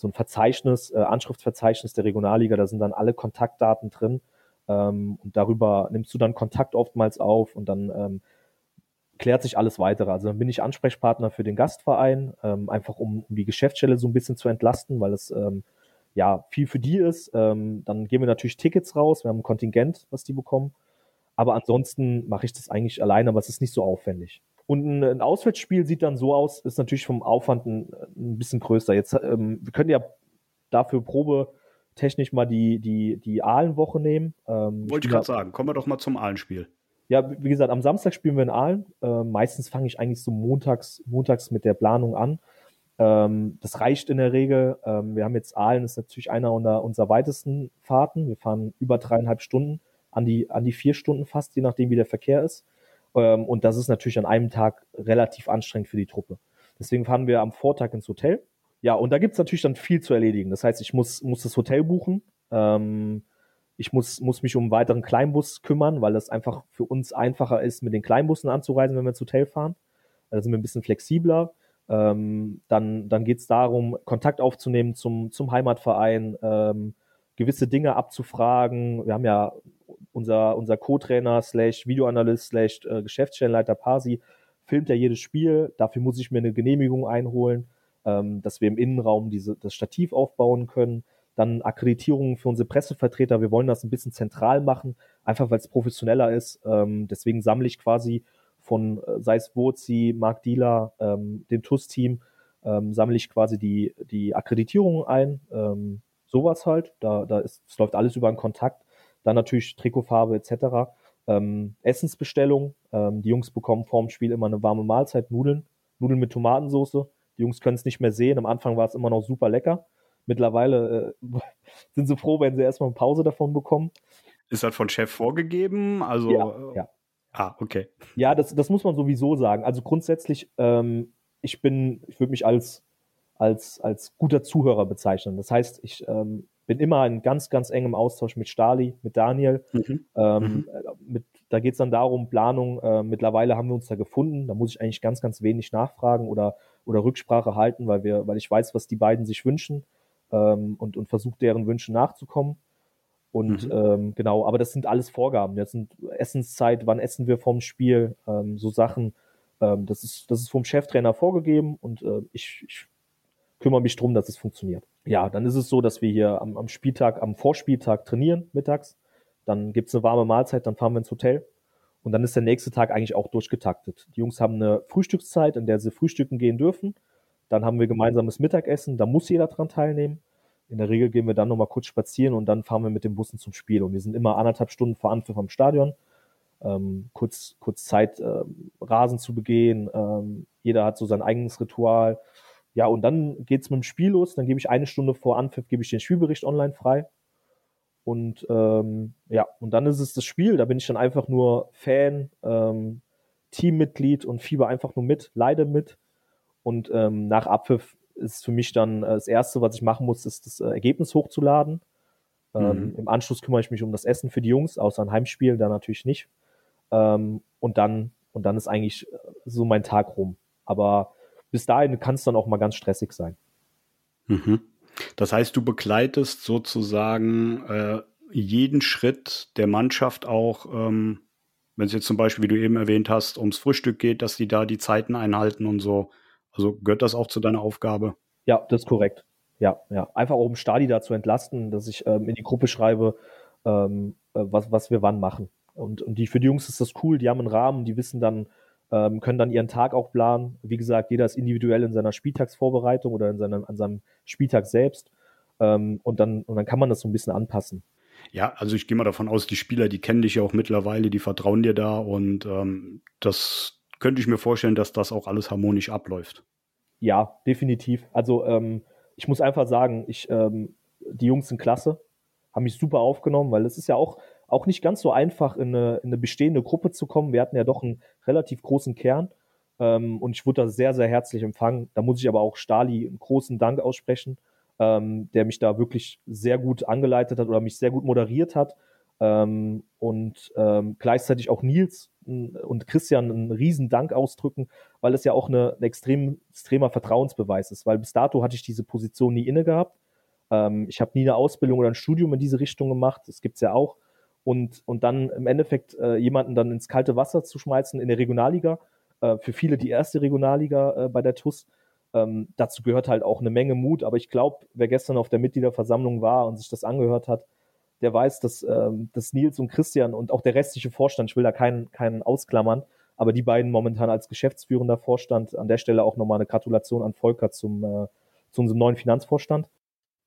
so ein Verzeichnis, äh, Anschriftsverzeichnis der Regionalliga, da sind dann alle Kontaktdaten drin. Ähm, und darüber nimmst du dann Kontakt oftmals auf und dann ähm, klärt sich alles weitere. Also dann bin ich Ansprechpartner für den Gastverein, ähm, einfach um, um, die Geschäftsstelle so ein bisschen zu entlasten, weil es ähm, ja, viel für die ist. Ähm, dann geben wir natürlich Tickets raus, wir haben ein Kontingent, was die bekommen. Aber ansonsten mache ich das eigentlich alleine, aber es ist nicht so aufwendig. Und ein, Auswärtsspiel sieht dann so aus, ist natürlich vom Aufwand ein, ein bisschen größer. Jetzt, ähm, wir können ja dafür Probe technisch mal die, die, die Ahlenwoche nehmen. Ähm, Wollte ich gerade sagen, kommen wir doch mal zum Ahlenspiel. Ja, wie gesagt, am Samstag spielen wir in Aalen. Äh, meistens fange ich eigentlich so montags, montags mit der Planung an. Ähm, das reicht in der Regel. Ähm, wir haben jetzt Aalen, ist natürlich einer unserer, unserer weitesten Fahrten. Wir fahren über dreieinhalb Stunden, an die, an die vier Stunden fast, je nachdem, wie der Verkehr ist. Ähm, und das ist natürlich an einem Tag relativ anstrengend für die Truppe. Deswegen fahren wir am Vortag ins Hotel. Ja, und da gibt's natürlich dann viel zu erledigen. Das heißt, ich muss, muss das Hotel buchen. Ähm, ich muss, muss mich um einen weiteren Kleinbus kümmern, weil das einfach für uns einfacher ist, mit den Kleinbussen anzureisen, wenn wir ins Hotel fahren. Da sind wir ein bisschen flexibler. Ähm, dann dann geht es darum, Kontakt aufzunehmen zum, zum Heimatverein, ähm, gewisse Dinge abzufragen. Wir haben ja unser, unser Co-Trainer slash Videoanalyst slash äh, Geschäftsstellenleiter Parsi filmt ja jedes Spiel. Dafür muss ich mir eine Genehmigung einholen, ähm, dass wir im Innenraum diese, das Stativ aufbauen können. Dann Akkreditierungen für unsere Pressevertreter. Wir wollen das ein bisschen zentral machen, einfach weil es professioneller ist. Ähm, deswegen sammle ich quasi von, äh, sei es Wozi, Mark Dieler, ähm, dem TUS-Team, ähm, sammle ich quasi die, die Akkreditierungen ein. Ähm, sowas halt. Da, da ist, es läuft alles über einen Kontakt. Dann natürlich Trikotfarbe etc. Ähm, Essensbestellung. Ähm, die Jungs bekommen vorm Spiel immer eine warme Mahlzeit, Nudeln, Nudeln mit Tomatensauce. Die Jungs können es nicht mehr sehen. Am Anfang war es immer noch super lecker. Mittlerweile äh, <laughs> sind sie froh, wenn sie erstmal eine Pause davon bekommen. Ist das von Chef vorgegeben? Also, ja, ja. Ah, okay. Ja, das, das muss man sowieso sagen. Also grundsätzlich, ähm, ich bin, ich würde mich als, als, als guter Zuhörer bezeichnen. Das heißt, ich ähm, bin immer in ganz, ganz engem Austausch mit Stali, mit Daniel. Mhm. Ähm, mhm. Mit, da geht es dann darum, Planung. Äh, mittlerweile haben wir uns da gefunden. Da muss ich eigentlich ganz, ganz wenig nachfragen oder, oder Rücksprache halten, weil, wir, weil ich weiß, was die beiden sich wünschen ähm, und, und versuche deren Wünschen nachzukommen. Und mhm. ähm, genau, aber das sind alles Vorgaben. Das sind Essenszeit, wann essen wir vom Spiel, ähm, so Sachen. Ähm, das, ist, das ist vom Cheftrainer vorgegeben und äh, ich, ich kümmere mich drum, dass es funktioniert. Ja, dann ist es so, dass wir hier am, am Spieltag, am Vorspieltag trainieren mittags. Dann gibt's eine warme Mahlzeit, dann fahren wir ins Hotel. Und dann ist der nächste Tag eigentlich auch durchgetaktet. Die Jungs haben eine Frühstückszeit, in der sie frühstücken gehen dürfen. Dann haben wir gemeinsames Mittagessen, da muss jeder dran teilnehmen. In der Regel gehen wir dann nochmal kurz spazieren und dann fahren wir mit den Bussen zum Spiel. Und wir sind immer anderthalb Stunden vor Anpfiff am Stadion. Ähm, kurz, kurz Zeit, ähm, Rasen zu begehen. Ähm, jeder hat so sein eigenes Ritual. Ja, und dann geht's mit dem Spiel los. Dann gebe ich eine Stunde vor Anpfiff gebe ich den Spielbericht online frei. Und ähm, ja, und dann ist es das Spiel. Da bin ich dann einfach nur Fan, ähm, Teammitglied und fieber einfach nur mit, leide mit. Und ähm, nach Abpfiff ist für mich dann äh, das Erste, was ich machen muss, ist das äh, Ergebnis hochzuladen. Ähm, mhm. Im Anschluss kümmere ich mich um das Essen für die Jungs, außer ein Heimspiel, da natürlich nicht. Ähm, und dann und dann ist eigentlich äh, so mein Tag rum. Aber bis dahin kann es dann auch mal ganz stressig sein. Mhm. Das heißt, du begleitest sozusagen äh, jeden Schritt der Mannschaft auch, ähm, wenn es jetzt zum Beispiel, wie du eben erwähnt hast, ums Frühstück geht, dass die da die Zeiten einhalten und so. Also gehört das auch zu deiner Aufgabe? Ja, das ist korrekt. Ja, ja. Einfach auch um Stadi da zu entlasten, dass ich ähm, in die Gruppe schreibe, ähm, äh, was, was wir wann machen. Und, und die, für die Jungs ist das cool, die haben einen Rahmen, die wissen dann, ähm, können dann ihren Tag auch planen. Wie gesagt, jeder ist individuell in seiner Spieltagsvorbereitung oder in seinem, an seinem Spieltag selbst. Ähm, und, dann, und dann kann man das so ein bisschen anpassen. Ja, also ich gehe mal davon aus, die Spieler, die kennen dich ja auch mittlerweile, die vertrauen dir da und ähm, das könnte ich mir vorstellen, dass das auch alles harmonisch abläuft. Ja, definitiv. Also ähm, ich muss einfach sagen, ich, ähm, die Jungs sind klasse, haben mich super aufgenommen, weil es ist ja auch, auch nicht ganz so einfach, in eine, in eine bestehende Gruppe zu kommen. Wir hatten ja doch einen relativ großen Kern ähm, und ich wurde da sehr, sehr herzlich empfangen. Da muss ich aber auch Stali einen großen Dank aussprechen, ähm, der mich da wirklich sehr gut angeleitet hat oder mich sehr gut moderiert hat. Ähm, und ähm, gleichzeitig auch Nils und Christian einen riesen Dank ausdrücken, weil es ja auch eine, ein extrem, extremer Vertrauensbeweis ist, weil bis dato hatte ich diese Position nie inne gehabt. Ähm, ich habe nie eine Ausbildung oder ein Studium in diese Richtung gemacht, das gibt's ja auch. Und, und dann im Endeffekt äh, jemanden dann ins kalte Wasser zu schmeißen in der Regionalliga, äh, für viele die erste Regionalliga äh, bei der TUS, Ähm, dazu gehört halt auch eine Menge Mut, aber ich glaube, wer gestern auf der Mitgliederversammlung war und sich das angehört hat, der weiß, dass, ähm, dass Nils und Christian und auch der restliche Vorstand, ich will da keinen, keinen ausklammern, aber die beiden momentan als geschäftsführender Vorstand, an der Stelle auch nochmal eine Gratulation an Volker zum, äh, zu unserem neuen Finanzvorstand.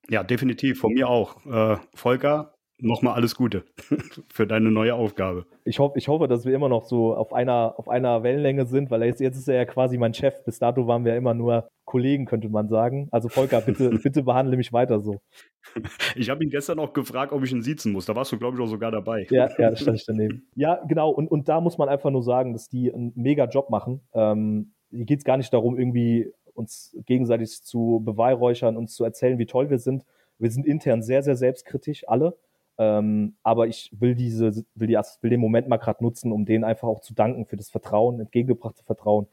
Ja, definitiv, von mir auch. Äh, Volker, nochmal alles Gute <laughs> für deine neue Aufgabe. Ich hoffe, ich hoffe, dass wir immer noch so auf einer, auf einer Wellenlänge sind, weil jetzt, jetzt ist er ja quasi mein Chef. Bis dato waren wir immer nur Kollegen, könnte man sagen. Also Volker, bitte, <laughs> bitte behandle mich weiter so. Ich habe ihn gestern auch gefragt, ob ich ihn siezen muss. Da warst du, glaube ich, auch sogar dabei. Ja, <laughs> ja, da stand ich daneben. Ja, genau. Und, und da muss man einfach nur sagen, dass die einen mega Job machen. Ähm, hier geht es gar nicht darum, irgendwie uns gegenseitig zu beweihräuchern, uns zu erzählen, wie toll wir sind. Wir sind intern sehr, sehr selbstkritisch, alle. Ähm, aber ich will diese, will, die, will den Moment mal gerade nutzen, um denen einfach auch zu danken für das Vertrauen, entgegengebrachte Vertrauen.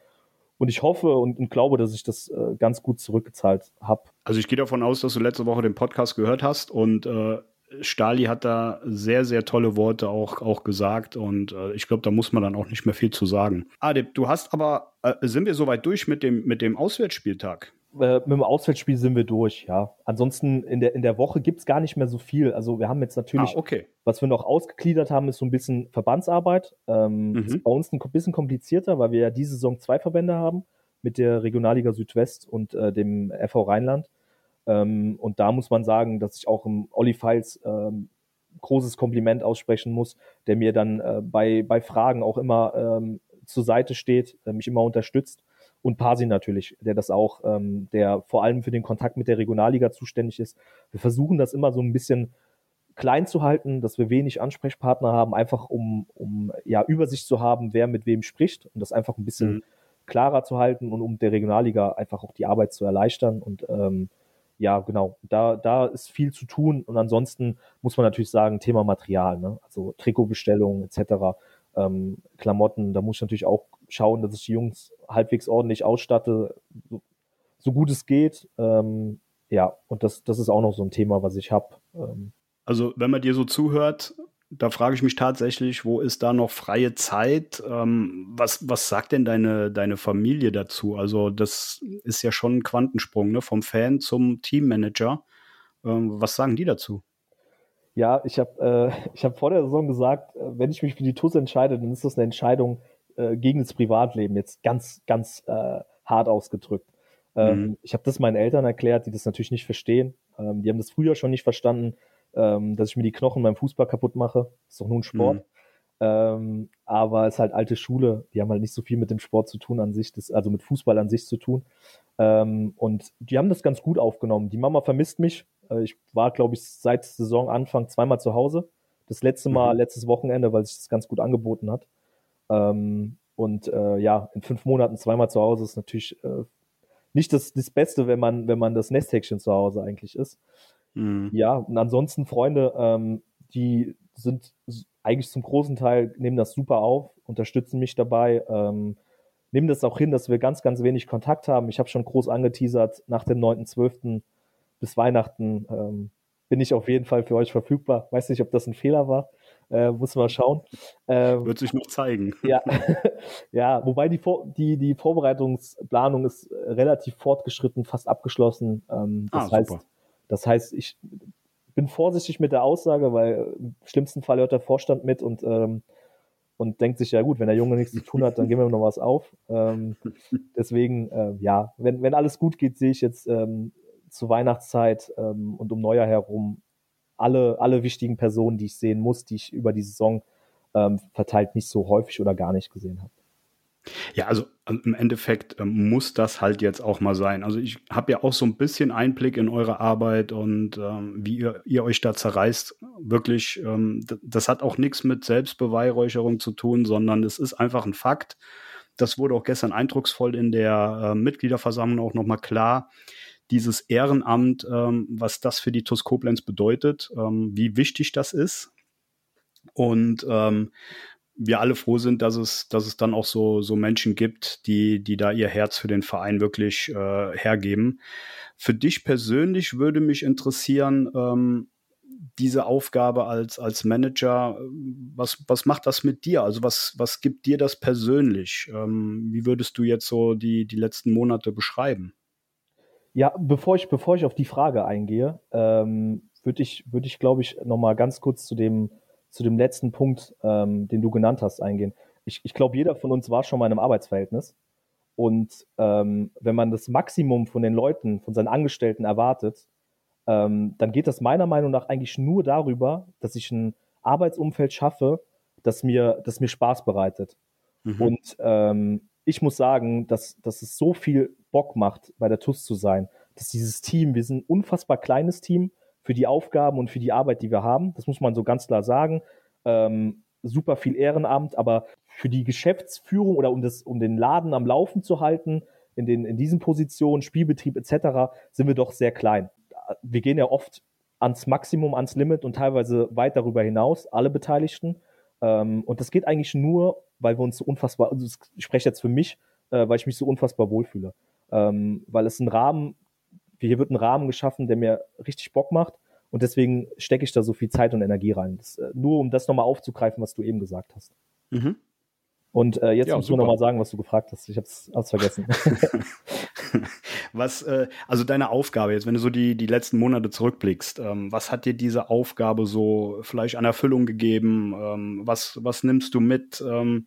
Und ich hoffe und, und glaube, dass ich das äh, ganz gut zurückgezahlt habe. Also ich gehe davon aus, dass du letzte Woche den Podcast gehört hast und äh, Stali hat da sehr, sehr tolle Worte auch, auch gesagt und äh, ich glaube, da muss man dann auch nicht mehr viel zu sagen. Adip, du hast aber, äh, sind wir soweit durch mit dem, mit dem Auswärtsspieltag? Äh, mit dem Auswärtsspiel sind wir durch, ja. Ansonsten in der, in der Woche gibt's gar nicht mehr so viel. Also wir haben jetzt natürlich, ah, okay. was wir noch ausgegliedert haben, ist so ein bisschen Verbandsarbeit. Ähm, mhm. Ist bei uns ein bisschen komplizierter, weil wir ja diese Saison zwei Verbände haben mit der Regionalliga Südwest und äh, dem FV Rheinland. Ähm, und da muss man sagen, dass ich auch im Olli Files ähm, großes Kompliment aussprechen muss, der mir dann äh, bei, bei Fragen auch immer ähm, zur Seite steht, äh, mich immer unterstützt und Pasi natürlich, der das auch, ähm, der vor allem für den Kontakt mit der Regionalliga zuständig ist. Wir versuchen das immer so ein bisschen klein zu halten, dass wir wenig Ansprechpartner haben, einfach um, um ja Übersicht zu haben, wer mit wem spricht und das einfach ein bisschen mhm. klarer zu halten und um der Regionalliga einfach auch die Arbeit zu erleichtern und ähm, ja, genau, da, da ist viel zu tun und ansonsten muss man natürlich sagen, Thema Material, ne? also Trikotbestellungen etc., ähm, Klamotten, da muss ich natürlich auch schauen, dass ich die Jungs halbwegs ordentlich ausstatte, so, so gut es geht. Ähm, ja, und das, das ist auch noch so ein Thema, was ich habe. Ähm. Also, wenn man dir so zuhört, da frage ich mich tatsächlich, wo ist da noch freie Zeit? Ähm, was, was sagt denn deine, deine Familie dazu? Also, das ist ja schon ein Quantensprung, ne? vom Fan zum Teammanager. Ähm, was sagen die dazu? Ja, ich habe äh, <laughs> hab vor der Saison gesagt, äh, wenn ich mich für die TUS entscheide, dann ist das eine Entscheidung, äh, gegen das Privatleben, jetzt ganz, ganz äh, hart ausgedrückt. Ähm, mhm. Ich habe das meinen Eltern erklärt, die das natürlich nicht verstehen. Ähm, die haben das früher schon nicht verstanden, ähm, dass ich mir die Knochen beim Fußball kaputt mache. Ist doch nur ein Sport. Mhm. Ähm, aber es ist halt alte Schule, die haben halt nicht so viel mit dem Sport zu tun an sich, das, also mit Fußball an sich zu tun. Ähm, und die haben das ganz gut aufgenommen. Die Mama vermisst mich. Äh, ich war, glaube ich, seit Saisonanfang zweimal zu Hause. Das letzte Mal, mhm. letztes Wochenende, weil sich das ganz gut angeboten hat. Ähm, und äh, ja, in fünf Monaten zweimal zu Hause ist natürlich äh, nicht das, das Beste, wenn man, wenn man das Nesthäkchen zu Hause eigentlich ist. Mhm. Ja, und ansonsten Freunde, ähm, die sind eigentlich zum großen Teil, nehmen das super auf, unterstützen mich dabei, ähm, nehmen das auch hin, dass wir ganz, ganz wenig Kontakt haben. Ich habe schon groß angeteasert, nach dem 9.12. bis Weihnachten ähm, bin ich auf jeden Fall für euch verfügbar. Weiß nicht, ob das ein Fehler war. Äh, muss man schauen. Ähm, Wird sich noch zeigen. Ja, <laughs> <laughs> ja wobei die, Vor die, die Vorbereitungsplanung ist relativ fortgeschritten, fast abgeschlossen. Ähm, das, ah, heißt, das heißt, ich bin vorsichtig mit der Aussage, weil im schlimmsten Fall hört der Vorstand mit und, ähm, und denkt sich, ja gut, wenn der Junge nichts zu tun hat, dann geben wir noch was auf. Ähm, <laughs> deswegen, äh, ja, wenn, wenn alles gut geht, sehe ich jetzt ähm, zur Weihnachtszeit ähm, und um Neujahr herum alle, alle wichtigen Personen, die ich sehen muss, die ich über die Saison ähm, verteilt nicht so häufig oder gar nicht gesehen habe. Ja, also im Endeffekt ähm, muss das halt jetzt auch mal sein. Also ich habe ja auch so ein bisschen Einblick in eure Arbeit und ähm, wie ihr, ihr, euch da zerreißt. Wirklich, ähm, das hat auch nichts mit Selbstbeweihräucherung zu tun, sondern es ist einfach ein Fakt. Das wurde auch gestern eindrucksvoll in der äh, Mitgliederversammlung auch nochmal klar dieses Ehrenamt, ähm, was das für die TUS Koblenz bedeutet, ähm, wie wichtig das ist. Und ähm, wir alle froh sind, dass es, dass es dann auch so, so Menschen gibt, die, die da ihr Herz für den Verein wirklich äh, hergeben. Für dich persönlich würde mich interessieren, ähm, diese Aufgabe als, als Manager, was, was macht das mit dir? Also was, was gibt dir das persönlich? Ähm, wie würdest du jetzt so die, die letzten Monate beschreiben? Ja, bevor ich, bevor ich auf die Frage eingehe, ähm, würde ich, würde ich, glaube ich, nochmal ganz kurz zu dem, zu dem letzten Punkt, ähm, den du genannt hast, eingehen. Ich, ich glaube, jeder von uns war schon mal in einem Arbeitsverhältnis. Und ähm, wenn man das Maximum von den Leuten, von seinen Angestellten erwartet, ähm, dann geht das meiner Meinung nach eigentlich nur darüber, dass ich ein Arbeitsumfeld schaffe, das mir, das mir Spaß bereitet. Mhm. Und ähm, ich muss sagen, dass, dass es so viel Bock macht, bei der TUS zu sein, dass dieses Team, wir sind ein unfassbar kleines Team für die Aufgaben und für die Arbeit, die wir haben. Das muss man so ganz klar sagen. Ähm, super viel Ehrenamt, aber für die Geschäftsführung oder um, das, um den Laden am Laufen zu halten, in, den, in diesen Positionen, Spielbetrieb etc., sind wir doch sehr klein. Wir gehen ja oft ans Maximum, ans Limit und teilweise weit darüber hinaus, alle Beteiligten. Ähm, und das geht eigentlich nur, weil wir uns so unfassbar, also ich spreche jetzt für mich, äh, weil ich mich so unfassbar wohlfühle. Ähm, weil es ein Rahmen, hier wird ein Rahmen geschaffen, der mir richtig Bock macht. Und deswegen stecke ich da so viel Zeit und Energie rein. Das, äh, nur um das nochmal aufzugreifen, was du eben gesagt hast. Mhm. Und äh, jetzt ja, musst super. du nochmal sagen, was du gefragt hast. Ich habe es vergessen. <laughs> <laughs> <laughs> was, äh, also deine Aufgabe jetzt, wenn du so die, die letzten Monate zurückblickst, ähm, was hat dir diese Aufgabe so vielleicht an Erfüllung gegeben? Ähm, was, was nimmst du mit? Ähm,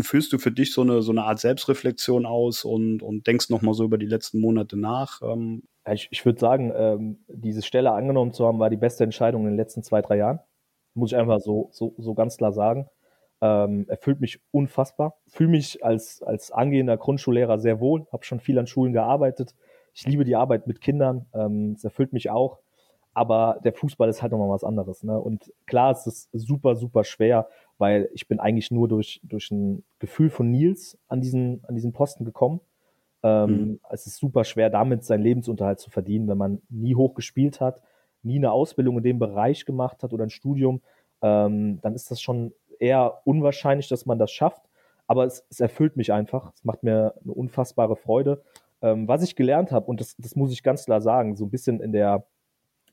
führst du für dich so eine, so eine Art Selbstreflexion aus und, und denkst nochmal so über die letzten Monate nach? Ähm? Ich, ich würde sagen, ähm, diese Stelle angenommen zu haben, war die beste Entscheidung in den letzten zwei, drei Jahren. Muss ich einfach so, so, so ganz klar sagen. Ähm, erfüllt mich unfassbar. Fühle mich als, als angehender Grundschullehrer sehr wohl, habe schon viel an Schulen gearbeitet. Ich liebe die Arbeit mit Kindern. Ähm, es erfüllt mich auch. Aber der Fußball ist halt nochmal was anderes. Ne? Und klar, es ist super, super schwer, weil ich bin eigentlich nur durch, durch ein Gefühl von Nils an diesen, an diesen Posten gekommen. Ähm, mhm. Es ist super schwer, damit seinen Lebensunterhalt zu verdienen, wenn man nie hoch gespielt hat, nie eine Ausbildung in dem Bereich gemacht hat oder ein Studium. Ähm, dann ist das schon eher unwahrscheinlich, dass man das schafft. Aber es, es erfüllt mich einfach. Es macht mir eine unfassbare Freude. Ähm, was ich gelernt habe, und das, das muss ich ganz klar sagen, so ein bisschen in der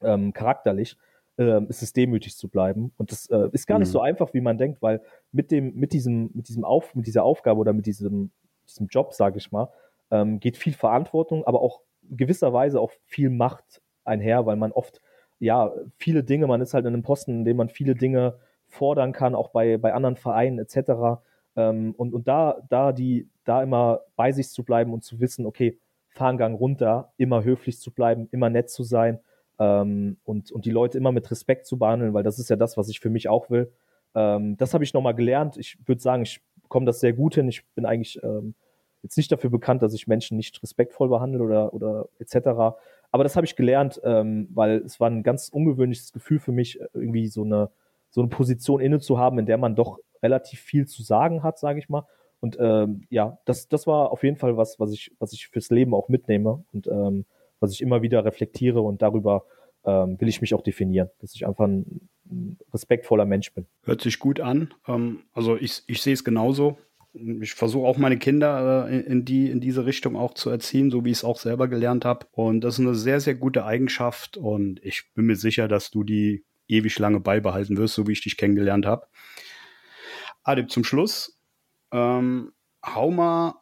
ähm, charakterlich, äh, ist es demütig zu bleiben. Und das äh, ist gar nicht mhm. so einfach, wie man denkt, weil mit dem, mit diesem, mit diesem Auf, mit dieser Aufgabe oder mit diesem, diesem Job, sage ich mal, ähm, geht viel Verantwortung, aber auch gewisserweise auch viel Macht einher, weil man oft ja viele Dinge, man ist halt in einem Posten, in dem man viele Dinge fordern kann, auch bei, bei anderen Vereinen etc. Ähm, und und da, da, die, da immer bei sich zu bleiben und zu wissen, okay, Fahnengang runter, immer höflich zu bleiben, immer nett zu sein ähm, und, und die Leute immer mit Respekt zu behandeln, weil das ist ja das, was ich für mich auch will. Ähm, das habe ich nochmal gelernt. Ich würde sagen, ich komme das sehr gut hin. Ich bin eigentlich ähm, jetzt nicht dafür bekannt, dass ich Menschen nicht respektvoll behandle oder, oder etc. Aber das habe ich gelernt, ähm, weil es war ein ganz ungewöhnliches Gefühl für mich, irgendwie so eine so eine Position inne zu haben, in der man doch relativ viel zu sagen hat, sage ich mal. Und ähm, ja, das, das war auf jeden Fall was, was ich, was ich fürs Leben auch mitnehme und ähm, was ich immer wieder reflektiere und darüber ähm, will ich mich auch definieren, dass ich einfach ein, respektvoller Mensch bin. Hört sich gut an. Ähm, also ich, ich sehe es genauso. Ich versuche auch meine Kinder äh, in, die, in diese Richtung auch zu erziehen, so wie ich es auch selber gelernt habe. Und das ist eine sehr, sehr gute Eigenschaft. Und ich bin mir sicher, dass du die ewig lange beibehalten wirst, so wie ich dich kennengelernt habe. Adib, zum Schluss, ähm, hau mal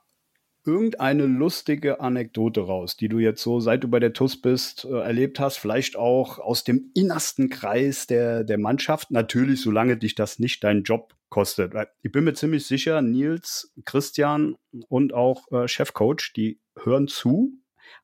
irgendeine lustige Anekdote raus, die du jetzt so, seit du bei der TUS bist, äh, erlebt hast, vielleicht auch aus dem innersten Kreis der, der Mannschaft. Natürlich, solange dich das nicht deinen Job kostet. Ich bin mir ziemlich sicher, Nils, Christian und auch äh, Chefcoach, die hören zu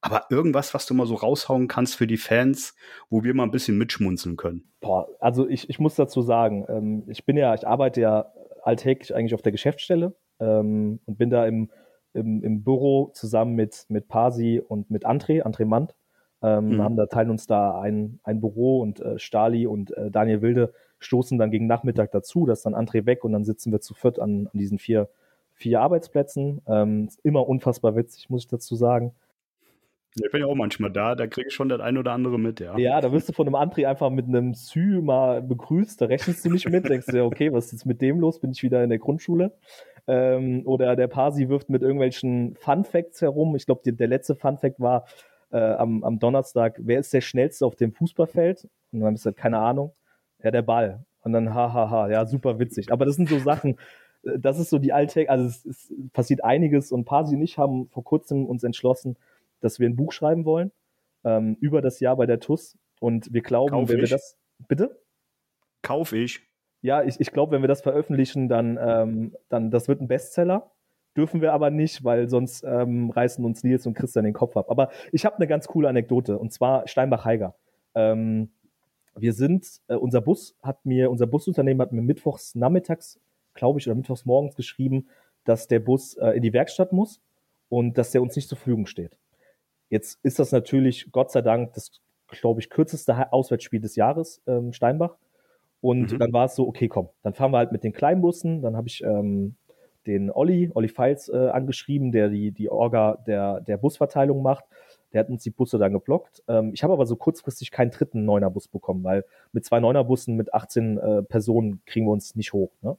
aber irgendwas, was du mal so raushauen kannst für die Fans, wo wir mal ein bisschen mitschmunzeln können. Boah, also ich, ich muss dazu sagen, ähm, ich bin ja, ich arbeite ja alltäglich eigentlich auf der Geschäftsstelle ähm, und bin da im, im, im Büro zusammen mit, mit Pasi und mit André, André Mand. Ähm, mhm. haben da, teilen uns da ein, ein Büro und äh, Stali und äh, Daniel Wilde stoßen dann gegen Nachmittag dazu, dass dann André weg und dann sitzen wir zu viert an, an diesen vier, vier Arbeitsplätzen. Ähm, ist immer unfassbar witzig, muss ich dazu sagen. Ich bin ja auch manchmal da, da kriege ich schon das ein oder andere mit, ja. Ja, da wirst du von einem André einfach mit einem Sü mal begrüßt, da rechnest du nicht mit, denkst du ja, okay, was ist jetzt mit dem los? Bin ich wieder in der Grundschule? Ähm, oder der Pasi wirft mit irgendwelchen Fun Facts herum. Ich glaube, der letzte Fun Fact war äh, am, am Donnerstag, wer ist der schnellste auf dem Fußballfeld? Und dann ist halt keine Ahnung. Ja, der Ball. Und dann hahaha, ha, ha. ja, super witzig. Aber das sind so Sachen, äh, das ist so die Alltag, also es, es passiert einiges und Pasi und ich haben vor kurzem uns entschlossen, dass wir ein Buch schreiben wollen ähm, über das Jahr bei der TUS. Und wir glauben, Kauf wenn wir ich. das. Bitte? Kauf ich. Ja, ich, ich glaube, wenn wir das veröffentlichen, dann, ähm, dann das wird ein Bestseller. Dürfen wir aber nicht, weil sonst ähm, reißen uns Nils und Christian den Kopf ab. Aber ich habe eine ganz coole Anekdote und zwar Steinbach-Heiger. Ähm, wir sind, äh, unser Bus hat mir, unser Busunternehmen hat mir mittwochs nachmittags, glaube ich, oder mittwochs morgens geschrieben, dass der Bus äh, in die Werkstatt muss und dass der uns nicht zur Verfügung steht. Jetzt ist das natürlich, Gott sei Dank, das, glaube ich, kürzeste Auswärtsspiel des Jahres, ähm, Steinbach. Und Mhm. dann war es so, okay, komm, dann fahren wir halt mit den Kleinbussen. Dann habe ich ähm, den Olli, Olli Feils, äh, angeschrieben, der die, die Orga der, der Busverteilung macht. Der hat uns die Busse dann geblockt. Ähm, ich habe aber so kurzfristig keinen dritten Neuner-Bus bekommen, weil mit zwei Neuner-Bussen mit 18 äh, Personen kriegen wir uns nicht hoch. Ne?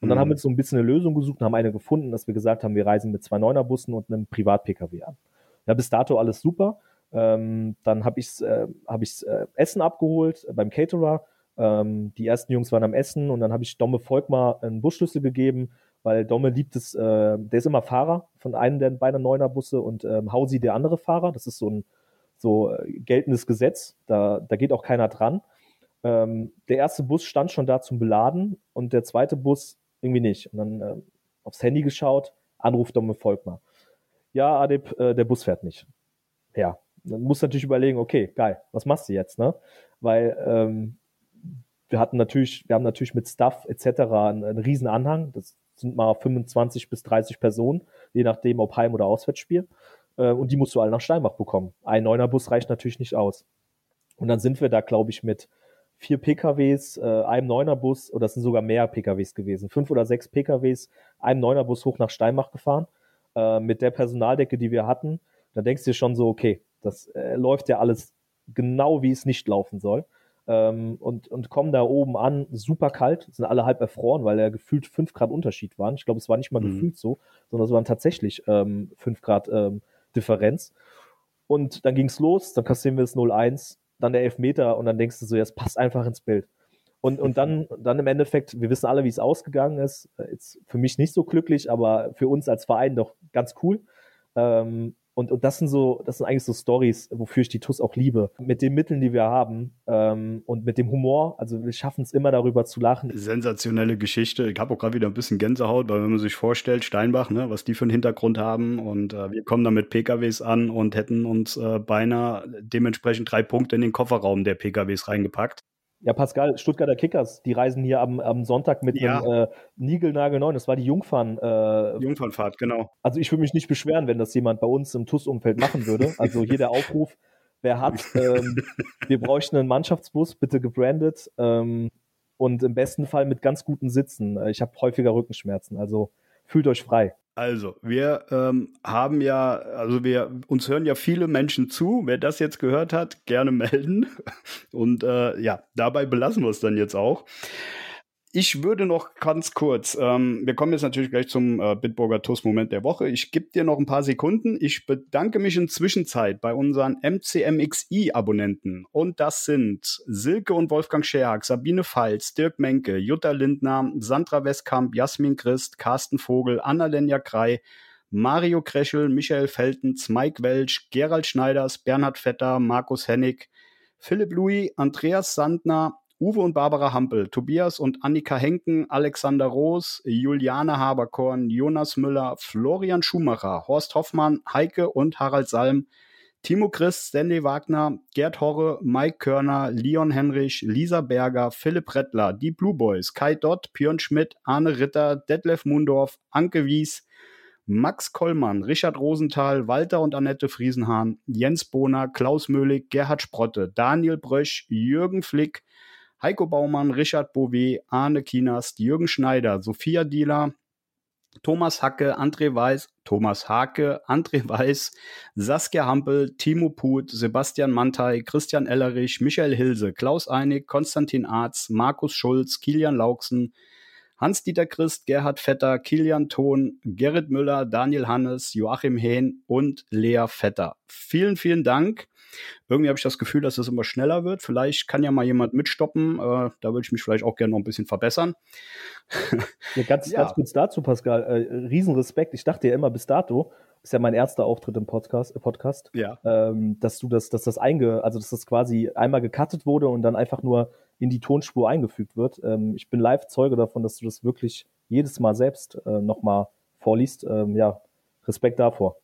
Und dann Mhm. haben wir so ein bisschen eine Lösung gesucht und haben eine gefunden, dass wir gesagt haben, wir reisen mit zwei Neuner-Bussen und einem Privat-Pkw an. Ja, bis dato alles super. Ähm, dann habe ich äh, hab äh, Essen abgeholt äh, beim Caterer. Ähm, die ersten Jungs waren am Essen und dann habe ich Domme Volkmar einen Busschlüssel gegeben, weil Domme liebt es, äh, der ist immer Fahrer von einem der beiden Neuner-Busse und ähm, Hausi der andere Fahrer. Das ist so ein so äh, geltendes Gesetz. Da, da geht auch keiner dran. Ähm, der erste Bus stand schon da zum Beladen und der zweite Bus irgendwie nicht. Und dann äh, aufs Handy geschaut, Anruf Domme Volkmar. Ja, Adip, äh, der Bus fährt nicht. Ja, dann musst du natürlich überlegen, okay, geil, was machst du jetzt, ne? Weil ähm, wir hatten natürlich, wir haben natürlich mit Stuff etc. einen, einen riesen Anhang. Das sind mal 25 bis 30 Personen, je nachdem, ob Heim- oder Auswärtsspiel. Äh, und die musst du alle nach Steinbach bekommen. Ein neuner Bus reicht natürlich nicht aus. Und dann sind wir da, glaube ich, mit vier PKWs, äh, einem Neunerbus, oder es sind sogar mehr PKWs gewesen, fünf oder sechs PKWs, einem Neunerbus hoch nach Steinbach gefahren, äh, mit der Personaldecke, die wir hatten. Da denkst du dir schon so, okay, das äh, läuft ja alles genau, wie es nicht laufen soll. Ähm, und, und kommen da oben an, super kalt, sind alle halb erfroren, weil er gefühlt fünf Grad Unterschied waren. Ich glaube, es war nicht mal Mhm. gefühlt so, sondern es waren tatsächlich ähm, fünf Grad ähm, Differenz. Und dann ging's los, dann kassieren wir das 0-1, dann der Elfmeter und dann denkst du so, ja, es passt einfach ins Bild. Und, und dann, dann im Endeffekt, wir wissen alle, wie es ausgegangen ist. Äh, Jetzt für mich nicht so glücklich, aber für uns als Verein doch ganz cool. Ähm, und, und das sind so, das sind eigentlich so Stories, wofür ich die TUS auch liebe. Mit den Mitteln, die wir haben ähm, und mit dem Humor. Also wir schaffen es immer darüber zu lachen. Sensationelle Geschichte. Ich habe auch gerade wieder ein bisschen Gänsehaut, weil wenn man sich vorstellt, Steinbach, ne, was die für einen Hintergrund haben und äh, wir kommen da mit PKWs an und hätten uns äh, beinahe dementsprechend drei Punkte in den Kofferraum der PKWs reingepackt. Ja, Pascal, Stuttgarter Kickers, die reisen hier am, am Sonntag mit Ja. einem äh, Nigelnagelneuen. Das war die Jungfern. Äh, Jungfernfahrt, genau. also ich würde mich nicht beschweren, wenn das jemand bei uns im TUS-Umfeld machen würde. Also hier der Aufruf, wer hat, <laughs> ähm, wir bräuchten einen Mannschaftsbus, bitte gebrandet ähm, und im besten Fall mit ganz guten Sitzen. Äh, Ich habe häufiger Rückenschmerzen, also fühlt euch frei. Also, wir ähm, haben ja, also wir, uns hören ja viele Menschen zu. Wer das jetzt gehört hat, gerne melden. Und äh, ja, dabei belassen wir es dann jetzt auch. Ich würde noch ganz kurz, ähm, wir kommen jetzt natürlich gleich zum äh, Bitburger TUS Moment der Woche. Ich gebe dir noch ein paar Sekunden. Ich bedanke mich in Zwischenzeit bei unseren MCMXI-Abonnenten. Und das sind Silke und Wolfgang Scherhack, Sabine Pfalz, Dirk Menke, Jutta Lindner, Sandra Westkamp, Jasmin Christ, Carsten Vogel, Annalenja Krei, Mario Kreschel, Michael Feltens, Mike Welsch, Gerald Schneiders, Bernhard Vetter, Markus Hennig, Philipp Louis, Andreas Sandner, Uwe und Barbara Hampel, Tobias und Annika Henken, Alexander Roos, Juliane Haberkorn, Jonas Müller, Florian Schumacher, Horst Hoffmann, Heike und Harald Salm, Timo Christ, Stanley Wagner, Gerd Horre, Mike Körner, Leon Henrich, Lisa Berger, Philipp Rettler, die Blue Boys, Kai Dott, Björn Schmidt, Arne Ritter, Detlef Mundorf, Anke Wies, Max Kollmann, Richard Rosenthal, Walter und Annette Friesenhahn, Jens Bohner, Klaus Möhlig, Gerhard Sprotte, Daniel Brösch, Jürgen Flick, Heiko Baumann, Richard Bouvet, Arne Kienast, Jürgen Schneider, Sophia Dieler, Thomas Hacke, André Weiß, Thomas Hake, <laughs> André Weiß, Saskia Hampel, Timo Put, Sebastian Mantei, Christian Ellerich, Michael Hilse, Klaus Einig, Konstantin Arz, Markus Schulz, Kilian Lauksen, Hans-Dieter Christ, Gerhard Vetter, Kilian Thon, Gerrit Müller, Daniel Hannes, Joachim Hehn und Lea Vetter. Vielen, vielen Dank. Irgendwie habe ich das Gefühl, dass es immer schneller wird. Vielleicht kann ja mal jemand mitstoppen. Äh, da würde ich mich vielleicht auch gerne noch ein bisschen verbessern. <laughs> Ja, ganz, Ja. ganz kurz dazu, Pascal. Äh, Riesenrespekt. Ich dachte ja immer bis dato, ist ja mein erster Auftritt im Podcast, äh Podcast Ja. ähm, dass du das, dass das einge, also dass das quasi einmal gecuttet wurde und dann einfach nur in die Tonspur eingefügt wird. Ähm, ich bin live Zeuge davon, dass du das wirklich jedes Mal selbst äh, nochmal vorliest. Ähm, ja, Respekt davor.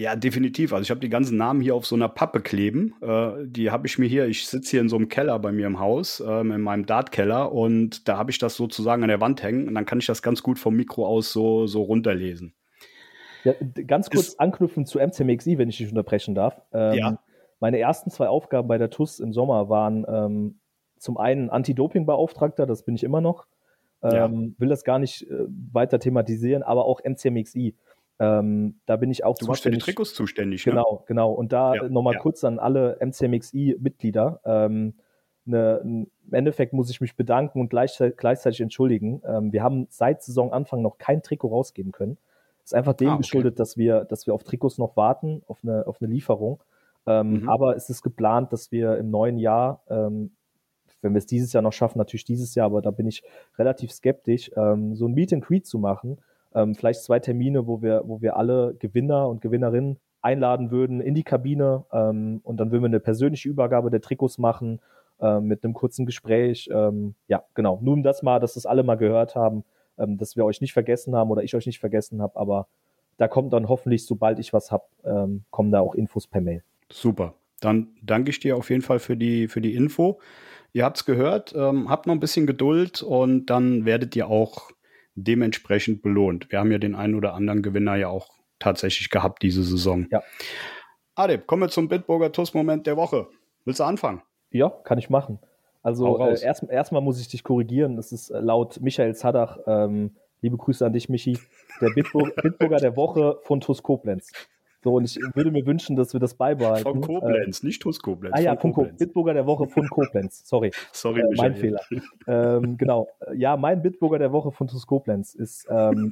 Ja, definitiv. Also ich habe die ganzen Namen hier auf so einer Pappe kleben. Äh, die habe ich mir hier, ich sitze hier in so einem Keller bei mir im Haus, ähm, in meinem Dartkeller und da habe ich das sozusagen an der Wand hängen und dann kann ich das ganz gut vom Mikro aus so, so runterlesen. Ja, ganz kurz anknüpfen zu MCMXI, wenn ich dich unterbrechen darf. Ähm, Ja. Meine ersten zwei Aufgaben bei der TUS im Sommer waren ähm, zum einen Anti-Doping-Beauftragter, das bin ich immer noch. Ja. Ähm, Will das gar nicht äh, weiter thematisieren, aber auch MCMXI. Ähm, da bin ich auch Du warst für die zuständig. Trikots zuständig, ne? Genau, genau. Und da Ja, nochmal ja. kurz an alle MCMXI-Mitglieder. Ähm, ne, Im Endeffekt muss ich mich bedanken und gleichzeitig, gleichzeitig entschuldigen. Ähm, wir haben seit Saisonanfang noch kein Trikot rausgeben können. Ist einfach dem Ah, okay. geschuldet, dass wir, dass wir auf Trikots noch warten, auf eine, auf eine Lieferung. Ähm, Mhm. Aber es ist geplant, dass wir im neuen Jahr, ähm, wenn wir es dieses Jahr noch schaffen, natürlich dieses Jahr, aber da bin ich relativ skeptisch, ähm, so ein Meet and Greet zu machen. Ähm, vielleicht zwei Termine, wo wir, wo wir alle Gewinner und Gewinnerinnen einladen würden in die Kabine ähm, und dann würden wir eine persönliche Übergabe der Trikots machen ähm, mit einem kurzen Gespräch. Ähm, ja, genau. Nun das mal, dass das alle mal gehört haben, ähm, dass wir euch nicht vergessen haben oder ich euch nicht vergessen habe, aber da kommt dann hoffentlich, sobald ich was hab, ähm, kommen da auch Infos per Mail. Super. Dann danke ich dir auf jeden Fall für die, für die Info. Ihr habt's gehört, ähm, habt noch ein bisschen Geduld und dann werdet ihr auch dementsprechend belohnt. Wir haben ja den einen oder anderen Gewinner ja auch tatsächlich gehabt diese Saison. Ja. Adep, kommen wir zum Bitburger TUS-Moment der Woche. Willst du anfangen? Ja, kann ich machen. Also äh, erst, erstmal muss ich dich korrigieren. Es ist äh, laut Michael Zadach, ähm, liebe Grüße an dich, Michi, der Bitburg, <laughs> Bitburger der Woche von TuS Koblenz. So, und ich würde mir wünschen, dass wir das beibehalten. Von Koblenz, nicht TUS Äh, Koblenz. ah ja, von von Ko Koblenz. Bitburger der Woche von Koblenz. Sorry. <laughs> Sorry, Äh, mein Michael. Fehler. ähm, genau. Äh, Ja, mein Bitburger der Woche von TuS Koblenz ist ähm,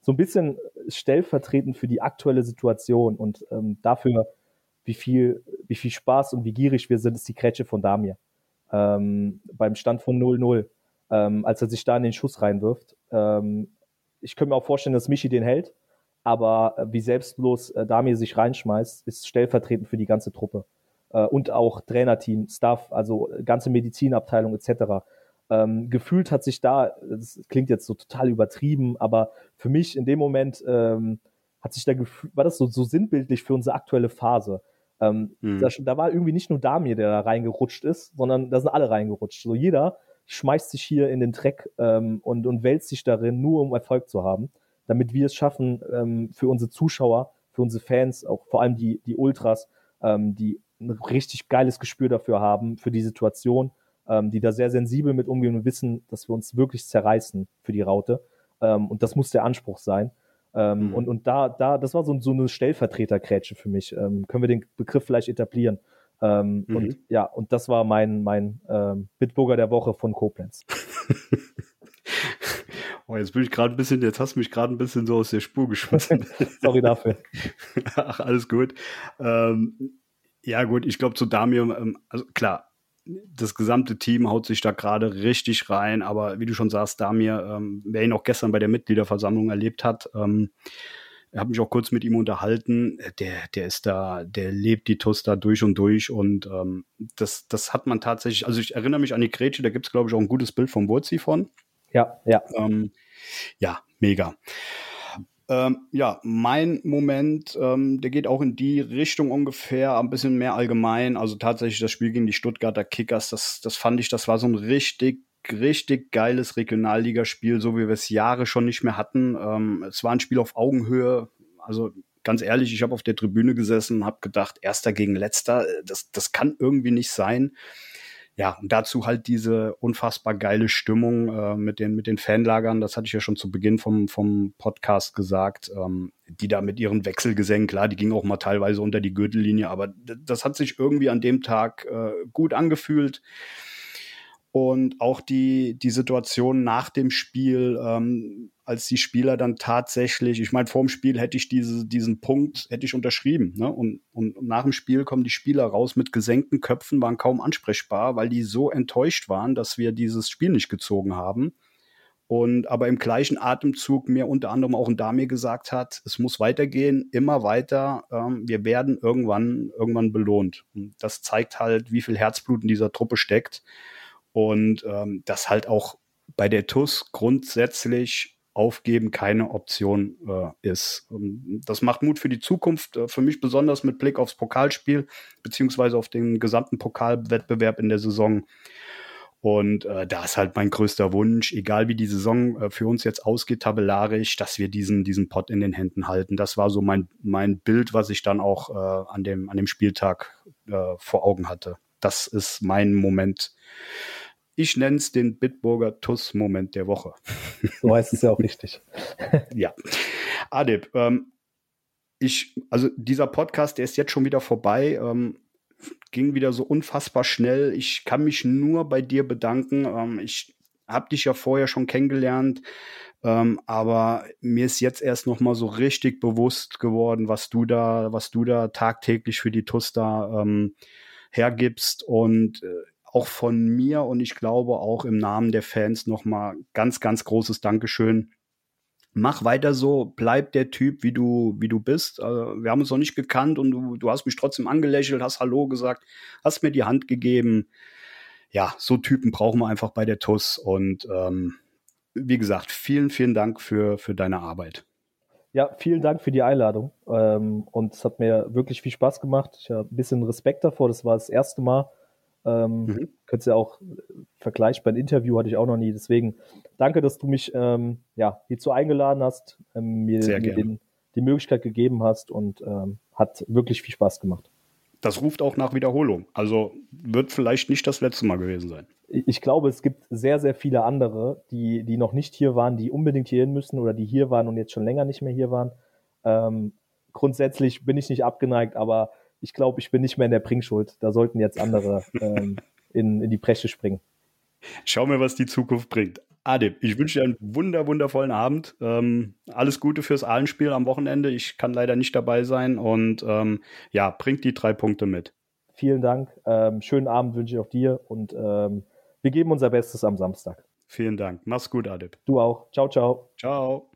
so ein bisschen stellvertretend für die aktuelle Situation und ähm, dafür, wie viel, wie viel Spaß und wie gierig wir sind, ist die Kretsche von Damir. Ähm, beim Stand von 0-0, ähm, als er sich da in den Schuss reinwirft. Ähm, ich könnte mir auch vorstellen, dass Michi den hält, aber äh, wie selbstlos äh, Damir sich reinschmeißt, ist stellvertretend für die ganze Truppe äh, und auch Trainerteam, Staff, also äh, ganze Medizinabteilung etc. Ähm, gefühlt hat sich da, das klingt jetzt so total übertrieben, aber für mich in dem Moment ähm, hat sich da gefühlt, war das so, so sinnbildlich für unsere aktuelle Phase. Ähm, Mhm. da, da war irgendwie nicht nur Damir, der da reingerutscht ist, sondern da sind alle reingerutscht. So jeder schmeißt sich hier in den Dreck ähm, und, und wälzt sich darin, nur um Erfolg zu haben, damit wir es schaffen, ähm, für unsere Zuschauer, für unsere Fans, auch vor allem die, die Ultras, ähm, die ein richtig geiles Gespür dafür haben, für die Situation, ähm, die da sehr sensibel mit umgehen und wissen, dass wir uns wirklich zerreißen für die Raute. Ähm, und das muss der Anspruch sein. Ähm, Mhm. Und, und da, da, das war so, so eine Stellvertretergrätsche für mich. Ähm, können wir den Begriff vielleicht etablieren? Ähm, Mhm. Und ja, und das war mein, mein ähm, Bitburger der Woche von Koblenz. <laughs> Oh, jetzt bin ich gerade ein bisschen, jetzt hast du mich gerade ein bisschen so aus der Spur geschmissen. <laughs> Sorry dafür. <laughs> Ach, alles gut. Ähm, ja, gut, ich glaube zu Damir, ähm, also klar, das gesamte Team haut sich da gerade richtig rein, aber wie du schon sagst, Damir, ähm, wer ihn auch gestern bei der Mitgliederversammlung erlebt hat, ähm, ich habe mich auch kurz mit ihm unterhalten, der, der ist da, der lebt die TUS da durch und durch und ähm, das, das hat man tatsächlich, also ich erinnere mich an die Grätsche, da gibt es, glaube ich, auch ein gutes Bild vom Wurzi von. Ja, ja. Ähm, ja, mega. Ähm, ja, mein Moment, ähm, der geht auch in die Richtung ungefähr, ein bisschen mehr allgemein. Also tatsächlich das Spiel gegen die Stuttgarter Kickers, das, das fand ich, das war so ein richtig, richtig geiles Regionalligaspiel, so wie wir es Jahre schon nicht mehr hatten. Ähm, es war ein Spiel auf Augenhöhe. Also ganz ehrlich, ich habe auf der Tribüne gesessen und habe gedacht, erster gegen letzter, äh, das, das kann irgendwie nicht sein. Ja, und dazu halt diese unfassbar geile Stimmung äh, mit, den, mit den Fanlagern, das hatte ich ja schon zu Beginn vom, vom Podcast gesagt, ähm, die da mit ihren Wechselgesängen, klar, die gingen auch mal teilweise unter die Gürtellinie, aber das hat sich irgendwie an dem Tag äh, gut angefühlt. Und auch die, die Situation nach dem Spiel, ähm, als die Spieler dann tatsächlich, ich meine, vor dem Spiel hätte ich diese, diesen Punkt, hätte ich unterschrieben. Ne? Und, und, und nach dem Spiel kommen die Spieler raus mit gesenkten Köpfen, waren kaum ansprechbar, weil die so enttäuscht waren, dass wir dieses Spiel nicht gezogen haben. und aber im gleichen Atemzug mir unter anderem auch ein Damir gesagt hat, es muss weitergehen, immer weiter. Ähm, wir werden irgendwann irgendwann belohnt. Und das zeigt halt, wie viel Herzblut in dieser Truppe steckt und ähm, das halt auch bei der TUS grundsätzlich aufgeben keine Option äh, ist. Ähm, das macht Mut für die Zukunft, äh, für mich besonders mit Blick aufs Pokalspiel beziehungsweise auf den gesamten Pokalwettbewerb in der Saison. Und äh, da ist halt mein größter Wunsch, egal wie die Saison äh, für uns jetzt ausgeht, tabellarisch, dass wir diesen, diesen Pot in den Händen halten. Das war so mein, mein Bild, was ich dann auch äh, an, dem, an dem Spieltag äh, vor Augen hatte. Das ist mein Moment. Ich nenne es den Bitburger TUS-Moment der Woche. <laughs> So heißt es ja auch richtig. <laughs> ja. Adib, ähm, ich, also dieser Podcast, der ist jetzt schon wieder vorbei. Ähm, ging wieder so unfassbar schnell. Ich kann mich nur bei dir bedanken. Ähm, ich habe dich ja vorher schon kennengelernt, ähm, aber mir ist jetzt erst noch mal so richtig bewusst geworden, was du da, was du da tagtäglich für die TUS da ähm, hergibst und äh, auch von mir und ich glaube auch im Namen der Fans noch mal ganz, ganz großes Dankeschön mach weiter so, bleib der Typ, wie du, wie du bist. Also, wir haben uns noch nicht gekannt und du, du hast mich trotzdem angelächelt, hast Hallo gesagt, hast mir die Hand gegeben. Ja, so Typen brauchen wir einfach bei der TUS. Und ähm, wie gesagt, vielen, vielen Dank für, für deine Arbeit. Ja, vielen Dank für die Einladung. Ähm, und es hat mir wirklich viel Spaß gemacht. Ich habe ein bisschen Respekt davor. Das war das erste Mal, ähm, mhm. Könntest ja auch vergleichbar ein Interview hatte ich auch noch nie. Deswegen danke, dass du mich ähm, ja, hierzu eingeladen hast, ähm, mir, mir den, die Möglichkeit gegeben hast und ähm, hat wirklich viel Spaß gemacht. Das ruft auch nach Wiederholung. Also wird vielleicht nicht das letzte Mal gewesen sein. Ich glaube, es gibt sehr, sehr viele andere, die, die noch nicht hier waren, die unbedingt hier hin müssen oder die hier waren und jetzt schon länger nicht mehr hier waren. Ähm, grundsätzlich bin ich nicht abgeneigt, aber ich glaube, ich bin nicht mehr in der Bringschuld. Da sollten jetzt andere ähm, in, in die Bresche springen. Schauen wir, was die Zukunft bringt. Adib, ich wünsche dir einen wunder, wundervollen Abend. Ähm, alles Gute fürs Ahlenspiel am Wochenende. Ich kann leider nicht dabei sein und ähm, ja, bringt die drei Punkte mit. Vielen Dank. Ähm, schönen Abend wünsche ich auch dir und ähm, wir geben unser Bestes am Samstag. Vielen Dank. Mach's gut, Adib. Du auch. Ciao, ciao. Ciao.